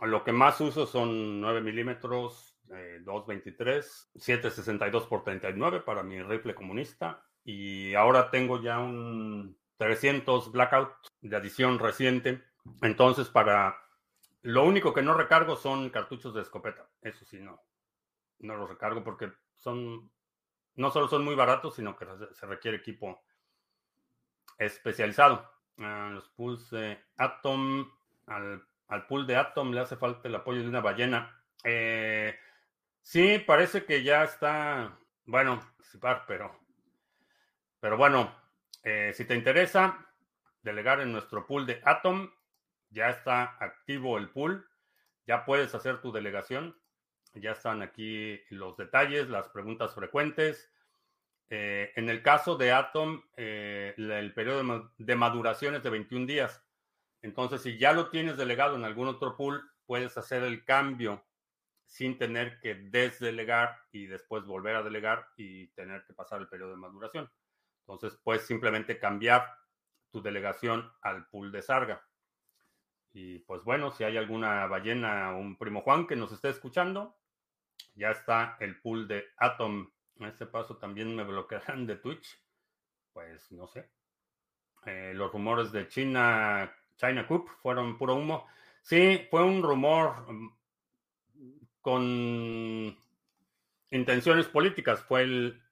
lo que más uso son 9 milímetros, eh, 223, 762 por 39 para mi rifle comunista. Y ahora tengo ya un 300 Blackout de adición reciente entonces, para lo único que no recargo son cartuchos de escopeta. Eso sí, no. No los recargo porque son, no solo son muy baratos, sino que se requiere equipo especializado. A los pools de Atom, al, al, pool de Atom le hace falta el apoyo de una ballena. Eh, sí, parece que ya está, bueno, participar, pero, pero bueno, eh, si te interesa delegar en nuestro pool de Atom, ya está activo el pool, ya puedes hacer tu delegación, ya están aquí los detalles, las preguntas frecuentes. Eh, en el caso de Atom, eh, el periodo de maduración es de 21 días. Entonces, si ya lo tienes delegado en algún otro pool, puedes hacer el cambio sin tener que desdelegar y después volver a delegar y tener que pasar el periodo de maduración. Entonces, puedes simplemente cambiar tu delegación al pool de Sarga. Y pues bueno, si hay alguna ballena o un primo Juan que nos esté escuchando, ya está el pool de Atom. En este paso también me bloquearán de Twitch. Pues no sé. Eh, los rumores de China, China Cup fueron puro humo. Sí, fue un rumor mm, con intenciones políticas. Fue el,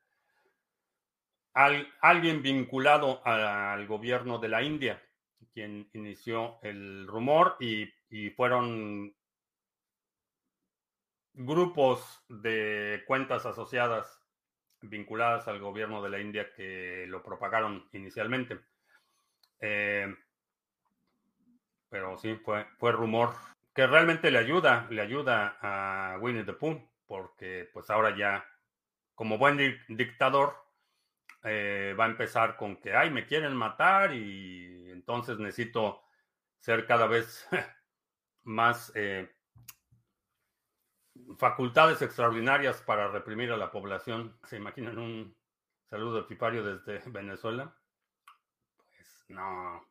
alguien vinculado al gobierno de la India quien inició el rumor y, fueron grupos de cuentas asociadas vinculadas al gobierno de la India que lo propagaron inicialmente. Eh, pero sí, fue, fue rumor que realmente le ayuda, le ayuda a Winnie the Pooh, porque pues ahora ya, como buen dictador, eh, va a empezar con que, ay, me quieren matar y entonces necesito ser cada vez [laughs] más eh, facultades extraordinarias para reprimir a la población. ¿Se imaginan un saludo epipario desde [laughs] Venezuela? Pues no.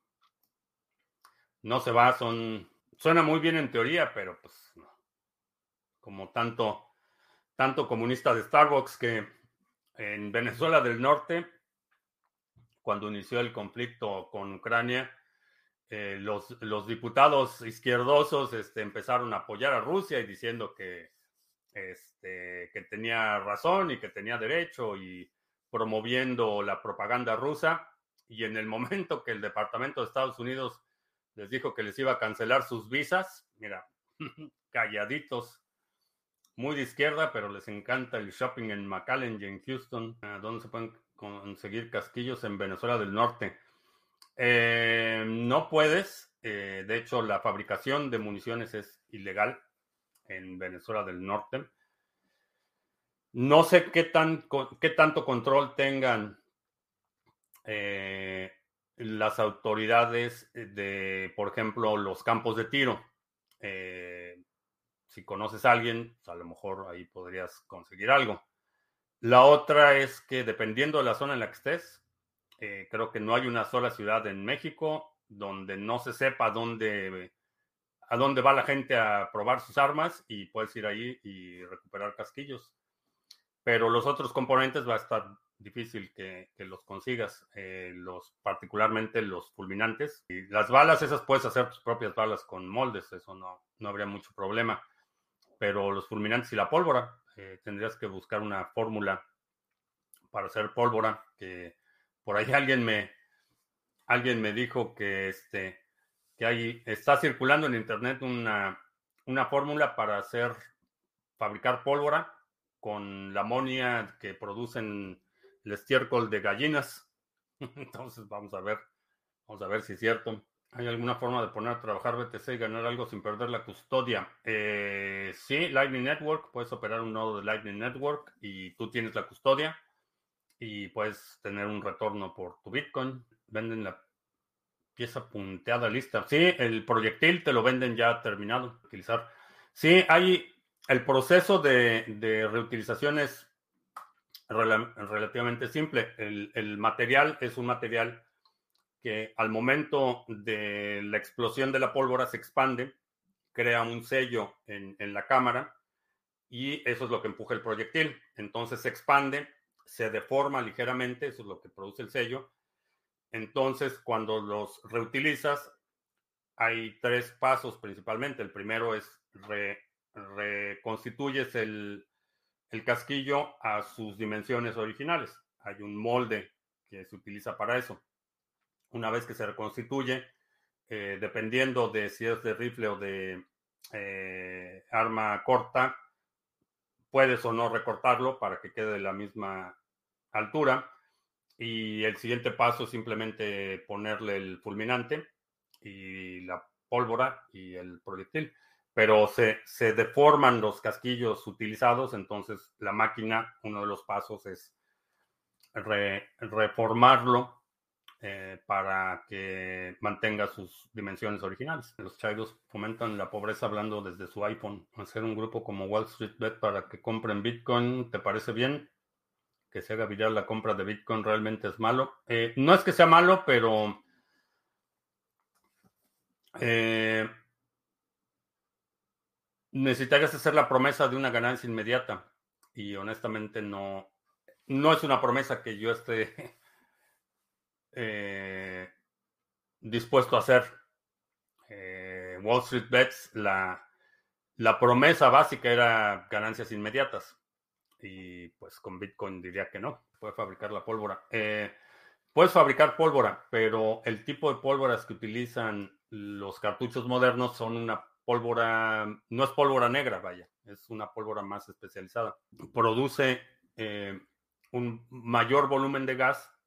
No se va, son. Suena muy bien en teoría, pero pues no. Como tanto, tanto comunista de Starbucks que en Venezuela del Norte, cuando inició el conflicto con Ucrania, eh, los, los, diputados izquierdosos este, empezaron a apoyar a Rusia y diciendo que, este, que tenía razón y que tenía derecho y promoviendo la propaganda rusa. Y en el momento que el Departamento de Estados Unidos les dijo que les iba a cancelar sus visas, mira, [laughs] calladitos muy de izquierda, pero les encanta el shopping en McAllen y en Houston, donde se pueden conseguir casquillos en Venezuela del Norte. Eh, no puedes, eh, de hecho la fabricación de municiones es ilegal en Venezuela del Norte. No sé qué, tan, qué tanto control tengan eh, las autoridades de, por ejemplo, los campos de tiro si conoces a alguien, pues, a lo mejor ahí podrías conseguir algo. La otra es que dependiendo de la zona en la que estés, eh, creo que no hay una sola ciudad en México donde no se sepa dónde, a dónde va la gente a probar sus armas y puedes ir ahí y recuperar casquillos. Pero los otros componentes va a estar difícil que, los consigas, eh, los, particularmente los fulminantes. Y las balas, esas puedes hacer tus propias balas con moldes, eso no, no habría mucho problema pero los fulminantes y la pólvora, eh, tendrías que buscar una fórmula para hacer pólvora, que por ahí alguien me, alguien me dijo que, este, que hay, está circulando en internet una, una fórmula para hacer, fabricar pólvora con la amonia que producen el estiércol de gallinas. [laughs] Entonces vamos a ver, vamos a ver si es cierto. ¿Hay alguna forma de poner a trabajar BTC y ganar algo sin perder la custodia? Eh, sí, Lightning Network, puedes operar un nodo de Lightning Network y tú tienes la custodia y puedes tener un retorno por tu Bitcoin. Venden la pieza punteada lista. Sí, el proyectil te lo venden ya terminado. Utilizar. Sí, hay el proceso de, de reutilización es relativamente simple. El, el material es un material que al momento de la explosión de la pólvora se expande, crea un sello en, la cámara y eso es lo que empuja el proyectil. Entonces se expande, se deforma ligeramente, eso es lo que produce el sello. Entonces, cuando los reutilizas, hay tres pasos principalmente. El primero es reconstituyes el, casquillo a sus dimensiones originales. Hay un molde que se utiliza para eso. una vez que se reconstituye, eh, dependiendo de si es de rifle o de eh, arma corta, puedes o no recortarlo para que quede de la misma altura. Y el siguiente paso es simplemente ponerle el fulminante y la pólvora y el proyectil. Pero se, se deforman los casquillos utilizados, entonces la máquina, uno de los pasos es reformarlo eh, para que mantenga sus dimensiones originales. Los chairos fomentan la pobreza hablando desde su iPhone. Hacer un grupo como Wall Street Bet para que compren Bitcoin, ¿te parece bien? Que se haga viral la compra de Bitcoin realmente es malo. Eh, no es que sea malo, pero eh, necesitarías hacer la promesa de una ganancia inmediata. Y honestamente no, no es una promesa que yo esté [laughs] eh, dispuesto a hacer. Eh, Wall Street Bets, la, la promesa básica era ganancias inmediatas. Y pues con Bitcoin diría que no. Puede fabricar la pólvora. Eh, puedes fabricar pólvora, pero el tipo de pólvoras que utilizan los cartuchos modernos son una pólvora, no es pólvora negra, vaya, es una pólvora más especializada. Produce un mayor volumen de gas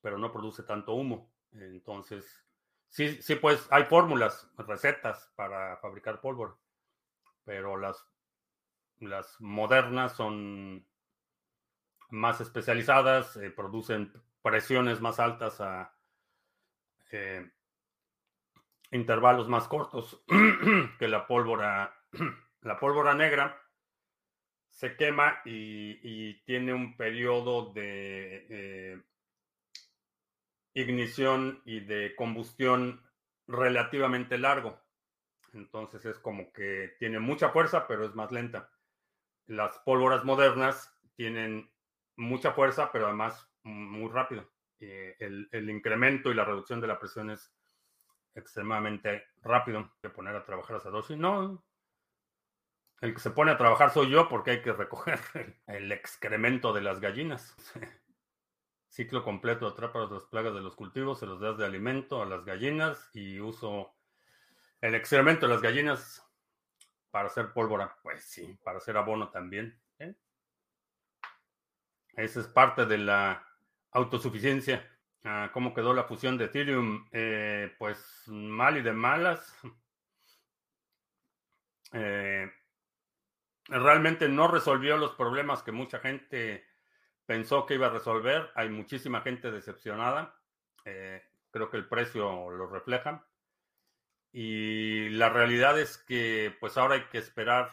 pero no produce tanto humo. Entonces, sí, sí, pues hay fórmulas, recetas para fabricar pólvora, pero las, las modernas son más especializadas, eh, producen presiones más altas a eh, intervalos más cortos [clears throat] que la pólvora. [clears throat] La pólvora negra se quema y, tiene un periodo de eh, ignición y de combustión relativamente largo. Entonces es como que tiene mucha fuerza, pero es más lenta. Las pólvoras modernas tienen mucha fuerza, pero además muy rápido. el, el, incremento y la reducción de la presión es extremadamente rápido. De poner a trabajar a Sadoshi, no. El que se pone a trabajar soy yo porque hay que recoger [laughs] el excremento de las gallinas. [laughs] Ciclo completo, atrapa las plagas de los cultivos, se los das de alimento a las gallinas y uso el excremento de las gallinas para hacer pólvora. Pues sí, para hacer abono también. ¿eh? Esa es parte de la autosuficiencia. Ah, ¿Cómo quedó la fusión de Ethereum? Eh, pues mal y de malas. Eh, realmente no resolvió los problemas que mucha gente pensó que iba a resolver. Hay muchísima gente decepcionada. Creo que el precio lo refleja. Y la realidad es que pues ahora hay que esperar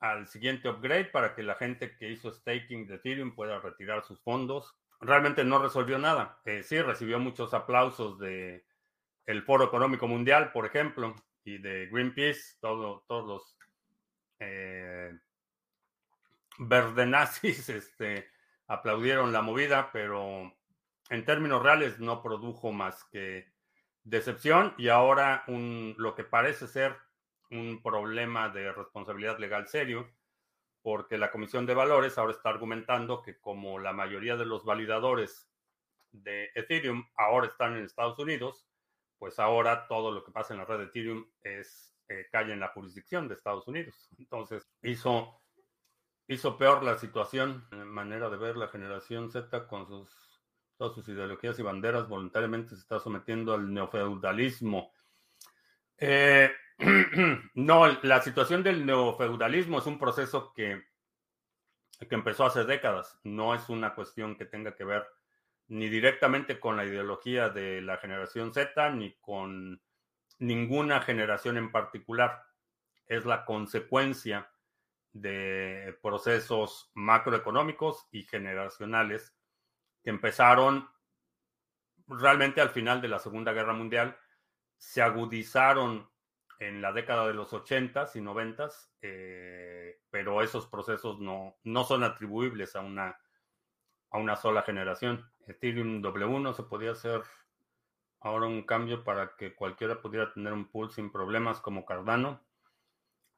al siguiente upgrade para que la gente que hizo staking de Ethereum pueda retirar sus fondos. Realmente no resolvió nada. Eh, sí, recibió muchos aplausos de el Foro Económico Mundial, por ejemplo, y de Greenpeace, todos los eh, verdenazis [laughs] este, aplaudieron la movida, pero en términos reales no produjo más que decepción y ahora un, lo que parece ser un problema de responsabilidad legal serio, porque la Comisión de Valores ahora está argumentando que como la mayoría de los validadores de Ethereum ahora están en Estados Unidos, pues ahora todo lo que pasa en la red de Ethereum es eh, en la jurisdicción de Estados Unidos. [laughs] Entonces hizo hizo peor la situación, manera de ver la generación Z con sus, todas sus ideologías y banderas, voluntariamente se está sometiendo al neofeudalismo. Eh, [clears throat] no, la situación del neofeudalismo es un proceso que, que empezó hace décadas, no es una cuestión que tenga que ver ni directamente con la ideología de la generación Z, ni con ninguna generación en particular. Es la consecuencia de procesos macroeconómicos y generacionales que empezaron realmente al final de la Segunda Guerra Mundial, se agudizaron en la década de los 80s y 90s, eh, pero esos procesos no, no son atribuibles a una, a una sola generación. Ethereum W1 se podía hacer ahora un cambio para que cualquiera pudiera tener un pool sin problemas como Cardano.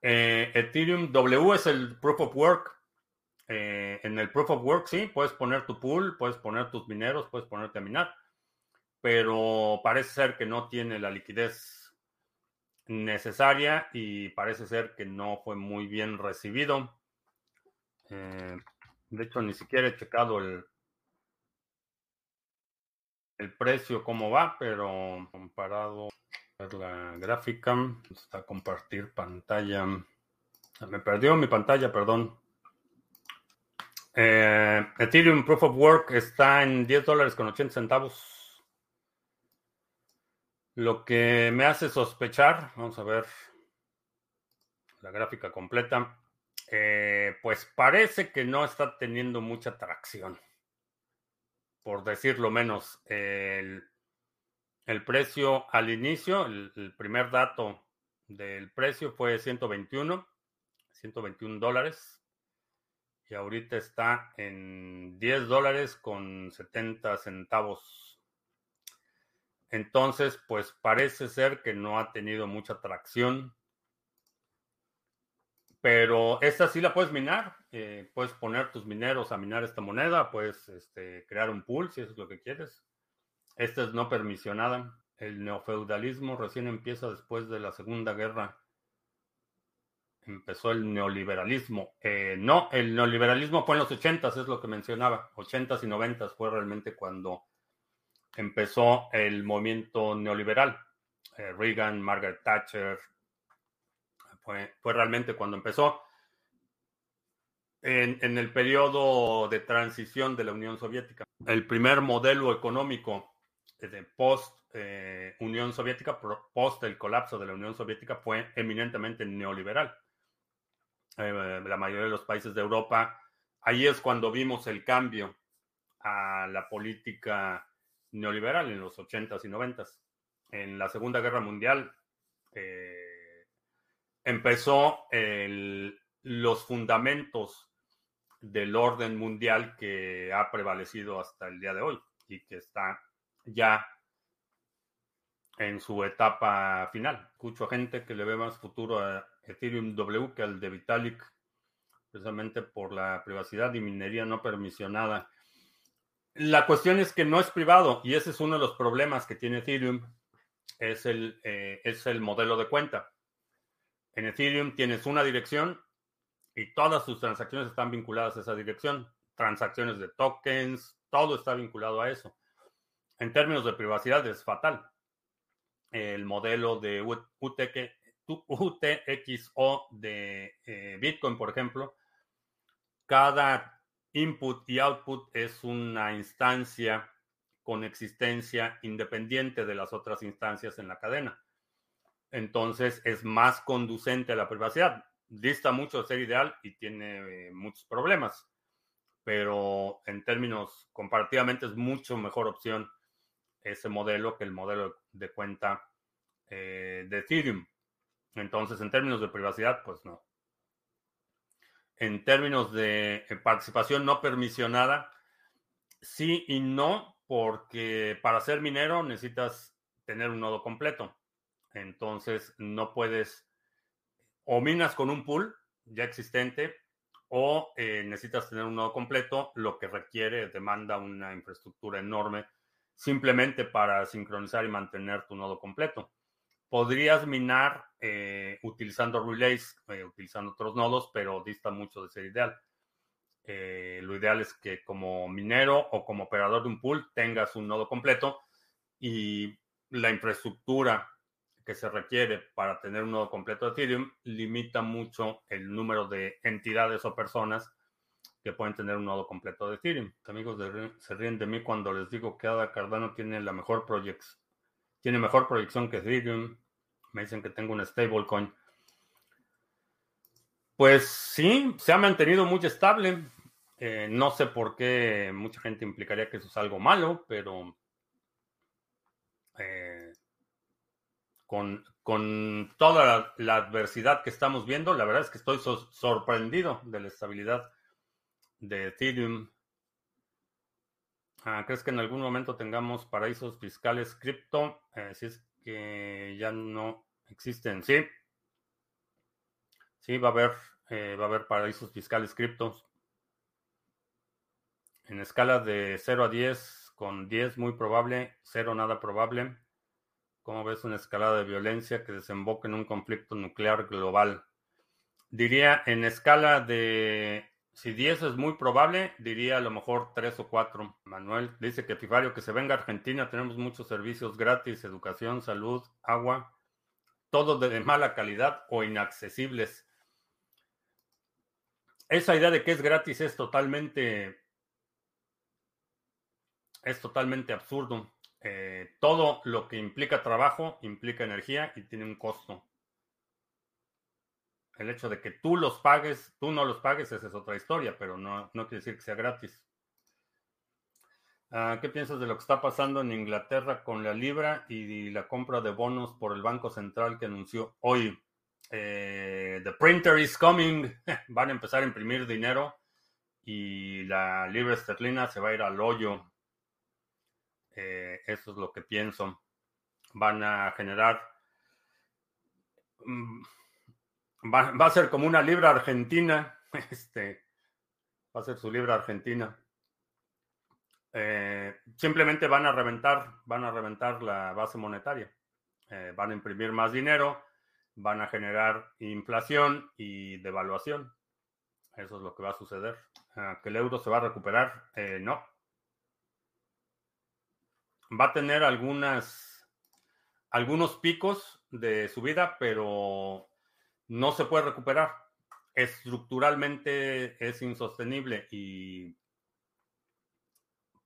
Eh, Ethereum W es el Proof of Work. Eh, en el Proof of Work, sí, puedes poner tu pool, puedes poner tus mineros, puedes ponerte a minar. pero parece ser que no tiene la liquidez necesaria y parece ser que no fue muy bien recibido. Eh, de hecho, ni siquiera he checado el, el precio, cómo va, pero comparado a la gráfica, está compartir pantalla. Me perdió mi pantalla, perdón. Eh, Ethereum Proof of Work está en 10 dólares con 80 centavos. Lo que me hace sospechar, vamos a ver la gráfica completa, eh, pues parece que no está teniendo mucha tracción. Por decirlo menos, el, precio al inicio, el, el, primer dato del precio fue 121, 121 dólares y ahorita está en 10 dólares con 70 centavos. Entonces, pues parece ser que no ha tenido mucha tracción. Pero esta sí la puedes minar. Eh, puedes poner tus mineros a minar esta moneda. Puedes este, crear un pool si eso es lo que quieres. Esta es no permisionada. El neofeudalismo recién empieza después de la Segunda Guerra empezó el neoliberalismo. Eh, no, el neoliberalismo fue en los 80 es lo que mencionaba. 80 y 90 fue realmente cuando empezó el movimiento neoliberal. Eh, Reagan, Margaret Thatcher, fue, realmente cuando empezó. En, en, el periodo de transición de la Unión Soviética. El primer modelo económico de post eh, Unión Soviética, post el colapso de la Unión Soviética, fue eminentemente neoliberal. Eh, la mayoría de los países de Europa. Ahí es cuando vimos el cambio a la política neoliberal en los 80s y 90s. En la Segunda Guerra Mundial eh, empezó los fundamentos del orden mundial que ha prevalecido hasta el día de hoy y que está ya en su etapa final. Escucho gente que le ve más futuro a Ethereum W que al de Vitalik, precisamente por la privacidad y minería no permisionada. La cuestión es que no es privado y ese es uno de los problemas que tiene Ethereum, es el, eh, es el modelo de cuenta. En Ethereum tienes una dirección y todas tus transacciones están vinculadas a esa dirección. Transacciones de tokens, todo está vinculado a eso. En términos de privacidad es fatal. El modelo de UTK, UTXO [laughs] de eh, Bitcoin, por ejemplo, cada input y output es una instancia con existencia independiente de las otras instancias en la cadena. Entonces es más conducente a la privacidad. Dista mucho de ser ideal y tiene eh, muchos problemas, pero en términos comparativamente es mucho mejor opción ese modelo que el modelo de cuenta eh, de Ethereum. Entonces, en términos de privacidad, pues no. En términos de eh, participación no permisionada, sí y no, porque para ser minero necesitas tener un nodo completo. Entonces, no puedes, o minas con un pool ya existente, o eh, necesitas tener un nodo completo, lo que requiere, demanda una infraestructura enorme simplemente para sincronizar y mantener tu nodo completo. Podrías minar eh, utilizando relays, eh, utilizando otros nodos, pero dista mucho de ser ideal. Eh, lo ideal es que como minero o como operador de un pool tengas un nodo completo y la infraestructura que se requiere para tener un nodo completo de Ethereum limita mucho el número de entidades o personas que pueden tener un nodo completo de Ethereum. Amigos se ríen de mí cuando les digo que Ada Cardano tiene la mejor proyección tiene mejor proyección que Ethereum. Me dicen que tengo un stablecoin. Pues sí, se ha mantenido muy estable. Eh, no sé por qué mucha gente implicaría que eso es algo malo, pero eh, con, toda la, adversidad que estamos viendo, la verdad es que estoy sorprendido de la estabilidad de Ethereum. Ah, ¿Crees que en algún momento tengamos paraísos fiscales cripto? Eh, si es que ya no existen, sí. Sí, va a haber, eh, va a haber paraísos fiscales criptos. En escala de 0 a 10, con 10 muy probable, 0 nada probable. ¿Cómo ves una escalada de violencia que desemboque en un conflicto nuclear global? Diría en escala de, si 10 es muy probable, diría a lo mejor 3 o 4. Manuel dice que Tifario, que se venga a Argentina, tenemos muchos servicios gratis, educación, salud, agua, todo de mala calidad o inaccesibles. Esa idea de que es gratis es totalmente es totalmente absurdo. Eh, todo lo que implica trabajo implica energía y tiene un costo. El hecho de que tú los pagues, tú no los pagues, esa es otra historia, pero no, no quiere decir que sea gratis. Ah, ¿Qué piensas de lo que está pasando en Inglaterra con la libra y la compra de bonos por el Banco Central que anunció hoy? Eh, the printer is coming. [laughs] Van a empezar a imprimir dinero y la libra esterlina se va a ir al hoyo. Eh, eso es lo que pienso. Van a generar... Mm, va, a ser como una libra argentina. [laughs] Este, va a ser su libra argentina. Eh, simplemente van a reventar, van a reventar la base monetaria. Eh, van a imprimir más dinero, van a generar inflación y devaluación. Eso es lo que va a suceder. ¿Que el euro se va a recuperar? no, va a tener algunas, algunos picos de subida, pero no se puede recuperar. Estructuralmente es insostenible y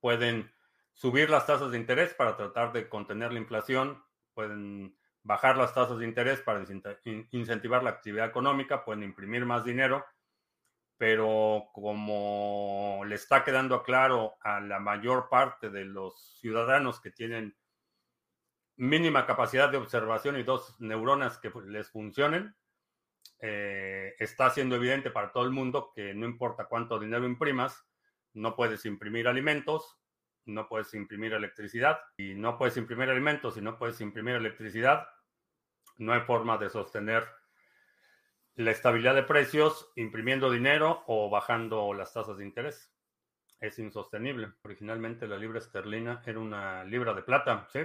pueden subir las tasas de interés para tratar de contener la inflación, pueden bajar las tasas de interés para incentivar la actividad económica, pueden imprimir más dinero pero como le está quedando claro a la mayor parte de los ciudadanos que tienen mínima capacidad de observación y dos neuronas que les funcionen, eh, está siendo evidente para todo el mundo que no importa cuánto dinero imprimas, no puedes imprimir alimentos, no puedes imprimir electricidad y no puedes imprimir alimentos y no puedes imprimir electricidad, no hay forma de sostener la estabilidad de precios imprimiendo dinero o bajando las tasas de interés. Es insostenible. Originalmente la libra esterlina era una libra de plata, ¿sí?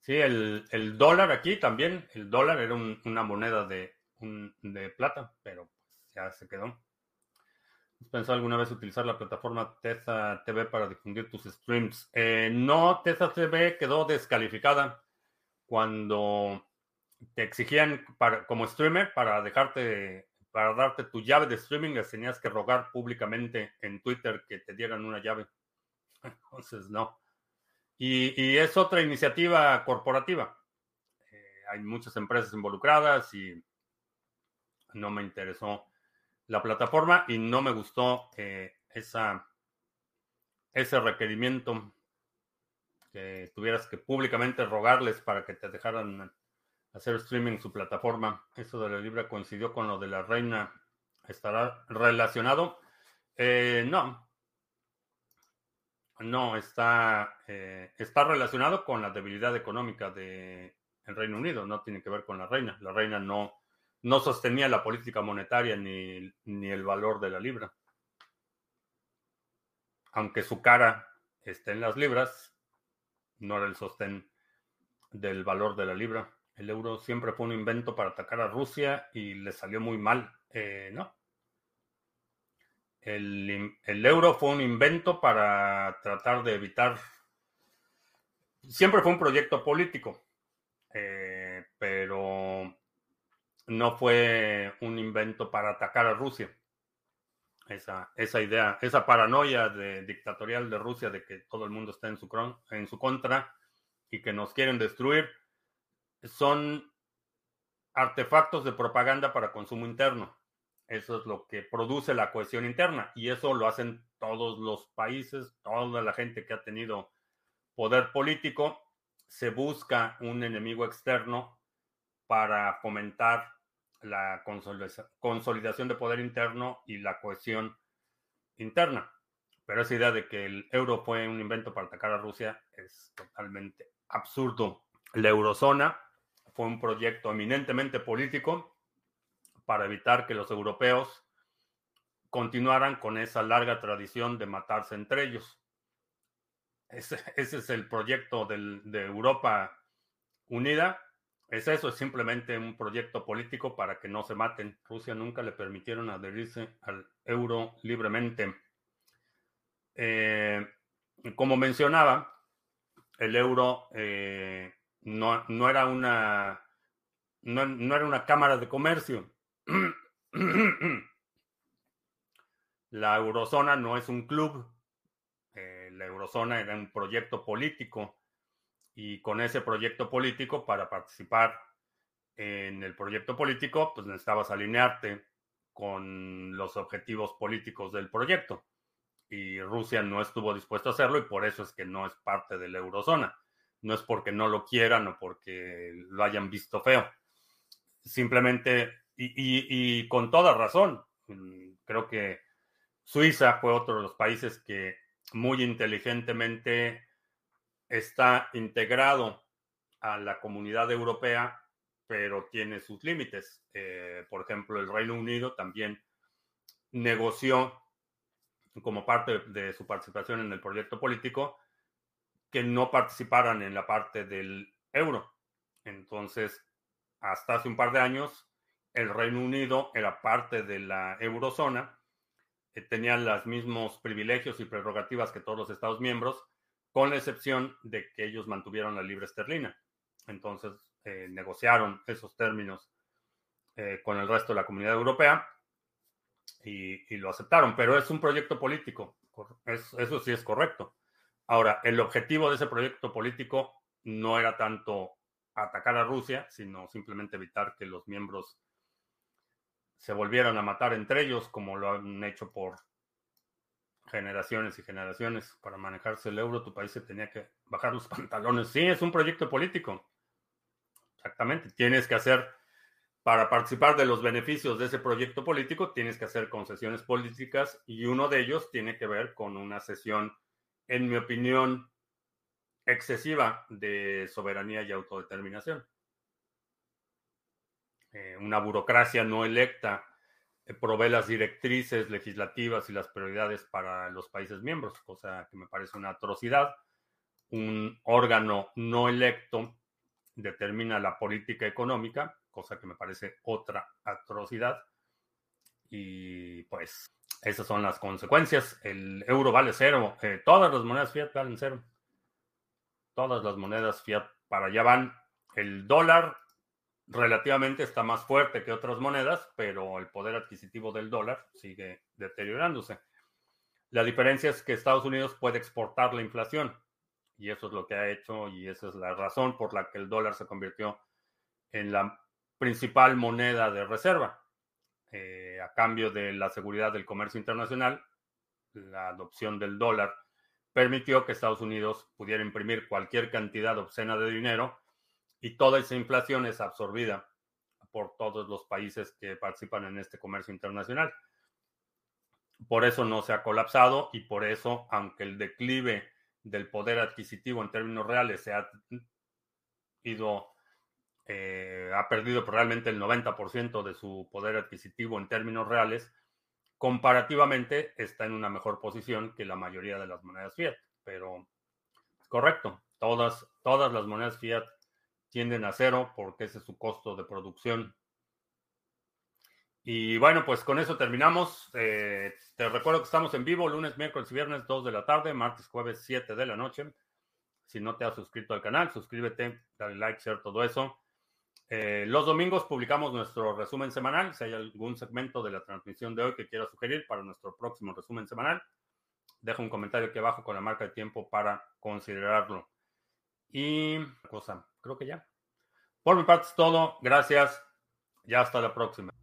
Sí, el, dólar aquí también, el dólar era una moneda de, de plata, pero ya se quedó. ¿Has pensado alguna vez utilizar la plataforma Teza TV para difundir tus streams? Eh, no, Teza TV quedó descalificada cuando te exigían para, como streamer para dejarte, para darte tu llave de streaming, les tenías que rogar públicamente en Twitter que te dieran una llave. [laughs] Entonces, no. Y, es otra iniciativa corporativa. Eh, hay muchas empresas involucradas y no me interesó la plataforma y no me gustó eh, esa, ese requerimiento que tuvieras que públicamente rogarles para que te dejaran hacer streaming su plataforma. Eso de la Libra coincidió con lo de la reina. ¿Estará relacionado? Eh, no. No, está, eh, está relacionado con la debilidad económica del Reino Unido. No tiene que ver con la reina. La reina no, no sostenía la política monetaria ni, ni el valor de la libra. Aunque su cara esté en las libras, no era el sostén del valor de la libra. El euro siempre fue un invento para atacar a Rusia y le salió muy mal. Eh, no. El, euro fue un invento para tratar de evitar. Siempre fue un proyecto político, eh, pero no fue un invento para atacar a Rusia. Esa, esa idea, esa paranoia de, dictatorial de Rusia de que todo el mundo está en su, en su contra y que nos quieren destruir son artefactos de propaganda para consumo interno. Eso es lo que produce la cohesión interna y eso lo hacen todos los países, toda la gente que ha tenido poder político. Se busca un enemigo externo para fomentar la consolidación de poder interno y la cohesión interna. Pero esa idea de que el euro fue un invento para atacar a Rusia es totalmente absurdo. La eurozona fue un proyecto eminentemente político para evitar que los europeos continuaran con esa larga tradición de matarse entre ellos. Ese, [laughs] es el proyecto de Europa Unida. Es eso, es simplemente un proyecto político para que no se maten. Rusia nunca le permitieron adherirse al euro libremente. Eh, como mencionaba, el euro eh, no, era una, no era una cámara de comercio. La eurozona no es un club. Eh, la eurozona era un proyecto político y con ese proyecto político, para participar en el proyecto político, pues necesitabas alinearte con los objetivos políticos del proyecto. Y Rusia no estuvo dispuesto a hacerlo y por eso es que no es parte de la eurozona. No es porque no lo quieran o porque lo hayan visto feo. Simplemente, y, con toda razón, mm, creo que Suiza fue otro de los países que muy inteligentemente está integrado a la comunidad europea, pero tiene sus límites. Eh, por ejemplo, el Reino Unido también negoció como parte de su participación en el proyecto político que no participaran en la parte del euro. Entonces, hasta hace un par de años, el Reino Unido era parte de la eurozona tenían los mismos privilegios y prerrogativas que todos los Estados miembros, con la excepción de que ellos mantuvieron la libre esterlina. Entonces, eh, negociaron esos términos eh, con el resto de la comunidad europea y, lo aceptaron, pero es un proyecto político, eso sí es correcto. Ahora, el objetivo de ese proyecto político no era tanto atacar a Rusia, sino simplemente evitar que los miembros se volvieran a matar entre ellos, como lo han hecho por generaciones y generaciones. Para manejarse el euro, tu país se tenía que bajar los [laughs] pantalones. Sí, es un proyecto político. Exactamente. Tienes que hacer, para participar de los beneficios de ese proyecto político, tienes que hacer concesiones políticas y uno de ellos tiene que ver con una sesión, en mi opinión, excesiva de soberanía y autodeterminación. Eh, una burocracia no electa eh, provee las directrices legislativas y las prioridades para los países miembros, cosa que me parece una atrocidad. Un órgano no electo determina la política económica, cosa que me parece otra atrocidad. Y pues esas son las consecuencias. El euro vale cero. Eh, todas las monedas fiat valen cero. Todas las monedas fiat para allá van. El dólar relativamente está más fuerte que otras monedas, pero el poder adquisitivo del dólar sigue deteriorándose. La diferencia es que Estados Unidos puede exportar la inflación y eso es lo que ha hecho y esa es la razón por la que el dólar se convirtió en la principal moneda de reserva. Eh, a cambio de la seguridad del comercio internacional, la adopción del dólar permitió que Estados Unidos pudiera imprimir cualquier cantidad obscena de dinero y toda esa inflación es absorbida por todos los países que participan en este comercio internacional. Por eso no se ha colapsado y por eso, aunque el declive del poder adquisitivo en términos reales se ha ido, eh, ha perdido realmente el 90% de su poder adquisitivo en términos reales, comparativamente está en una mejor posición que la mayoría de las monedas fiat. Pero es correcto, todas, todas las monedas fiat tienden a cero porque ese es su costo de producción. Y bueno, pues con eso terminamos. Eh, te recuerdo que estamos en vivo lunes, miércoles y viernes 2 de la tarde, martes, jueves 7 de la noche. Si no te has suscrito al canal, suscríbete, dale like, share, todo eso. Eh, los domingos publicamos nuestro resumen semanal. Si hay algún segmento de la transmisión de hoy que quieras sugerir para nuestro próximo resumen semanal, deja un comentario aquí abajo con la marca de tiempo para considerarlo. Y cosa, creo que ya. Por mi parte es todo. Gracias. Ya hasta la próxima.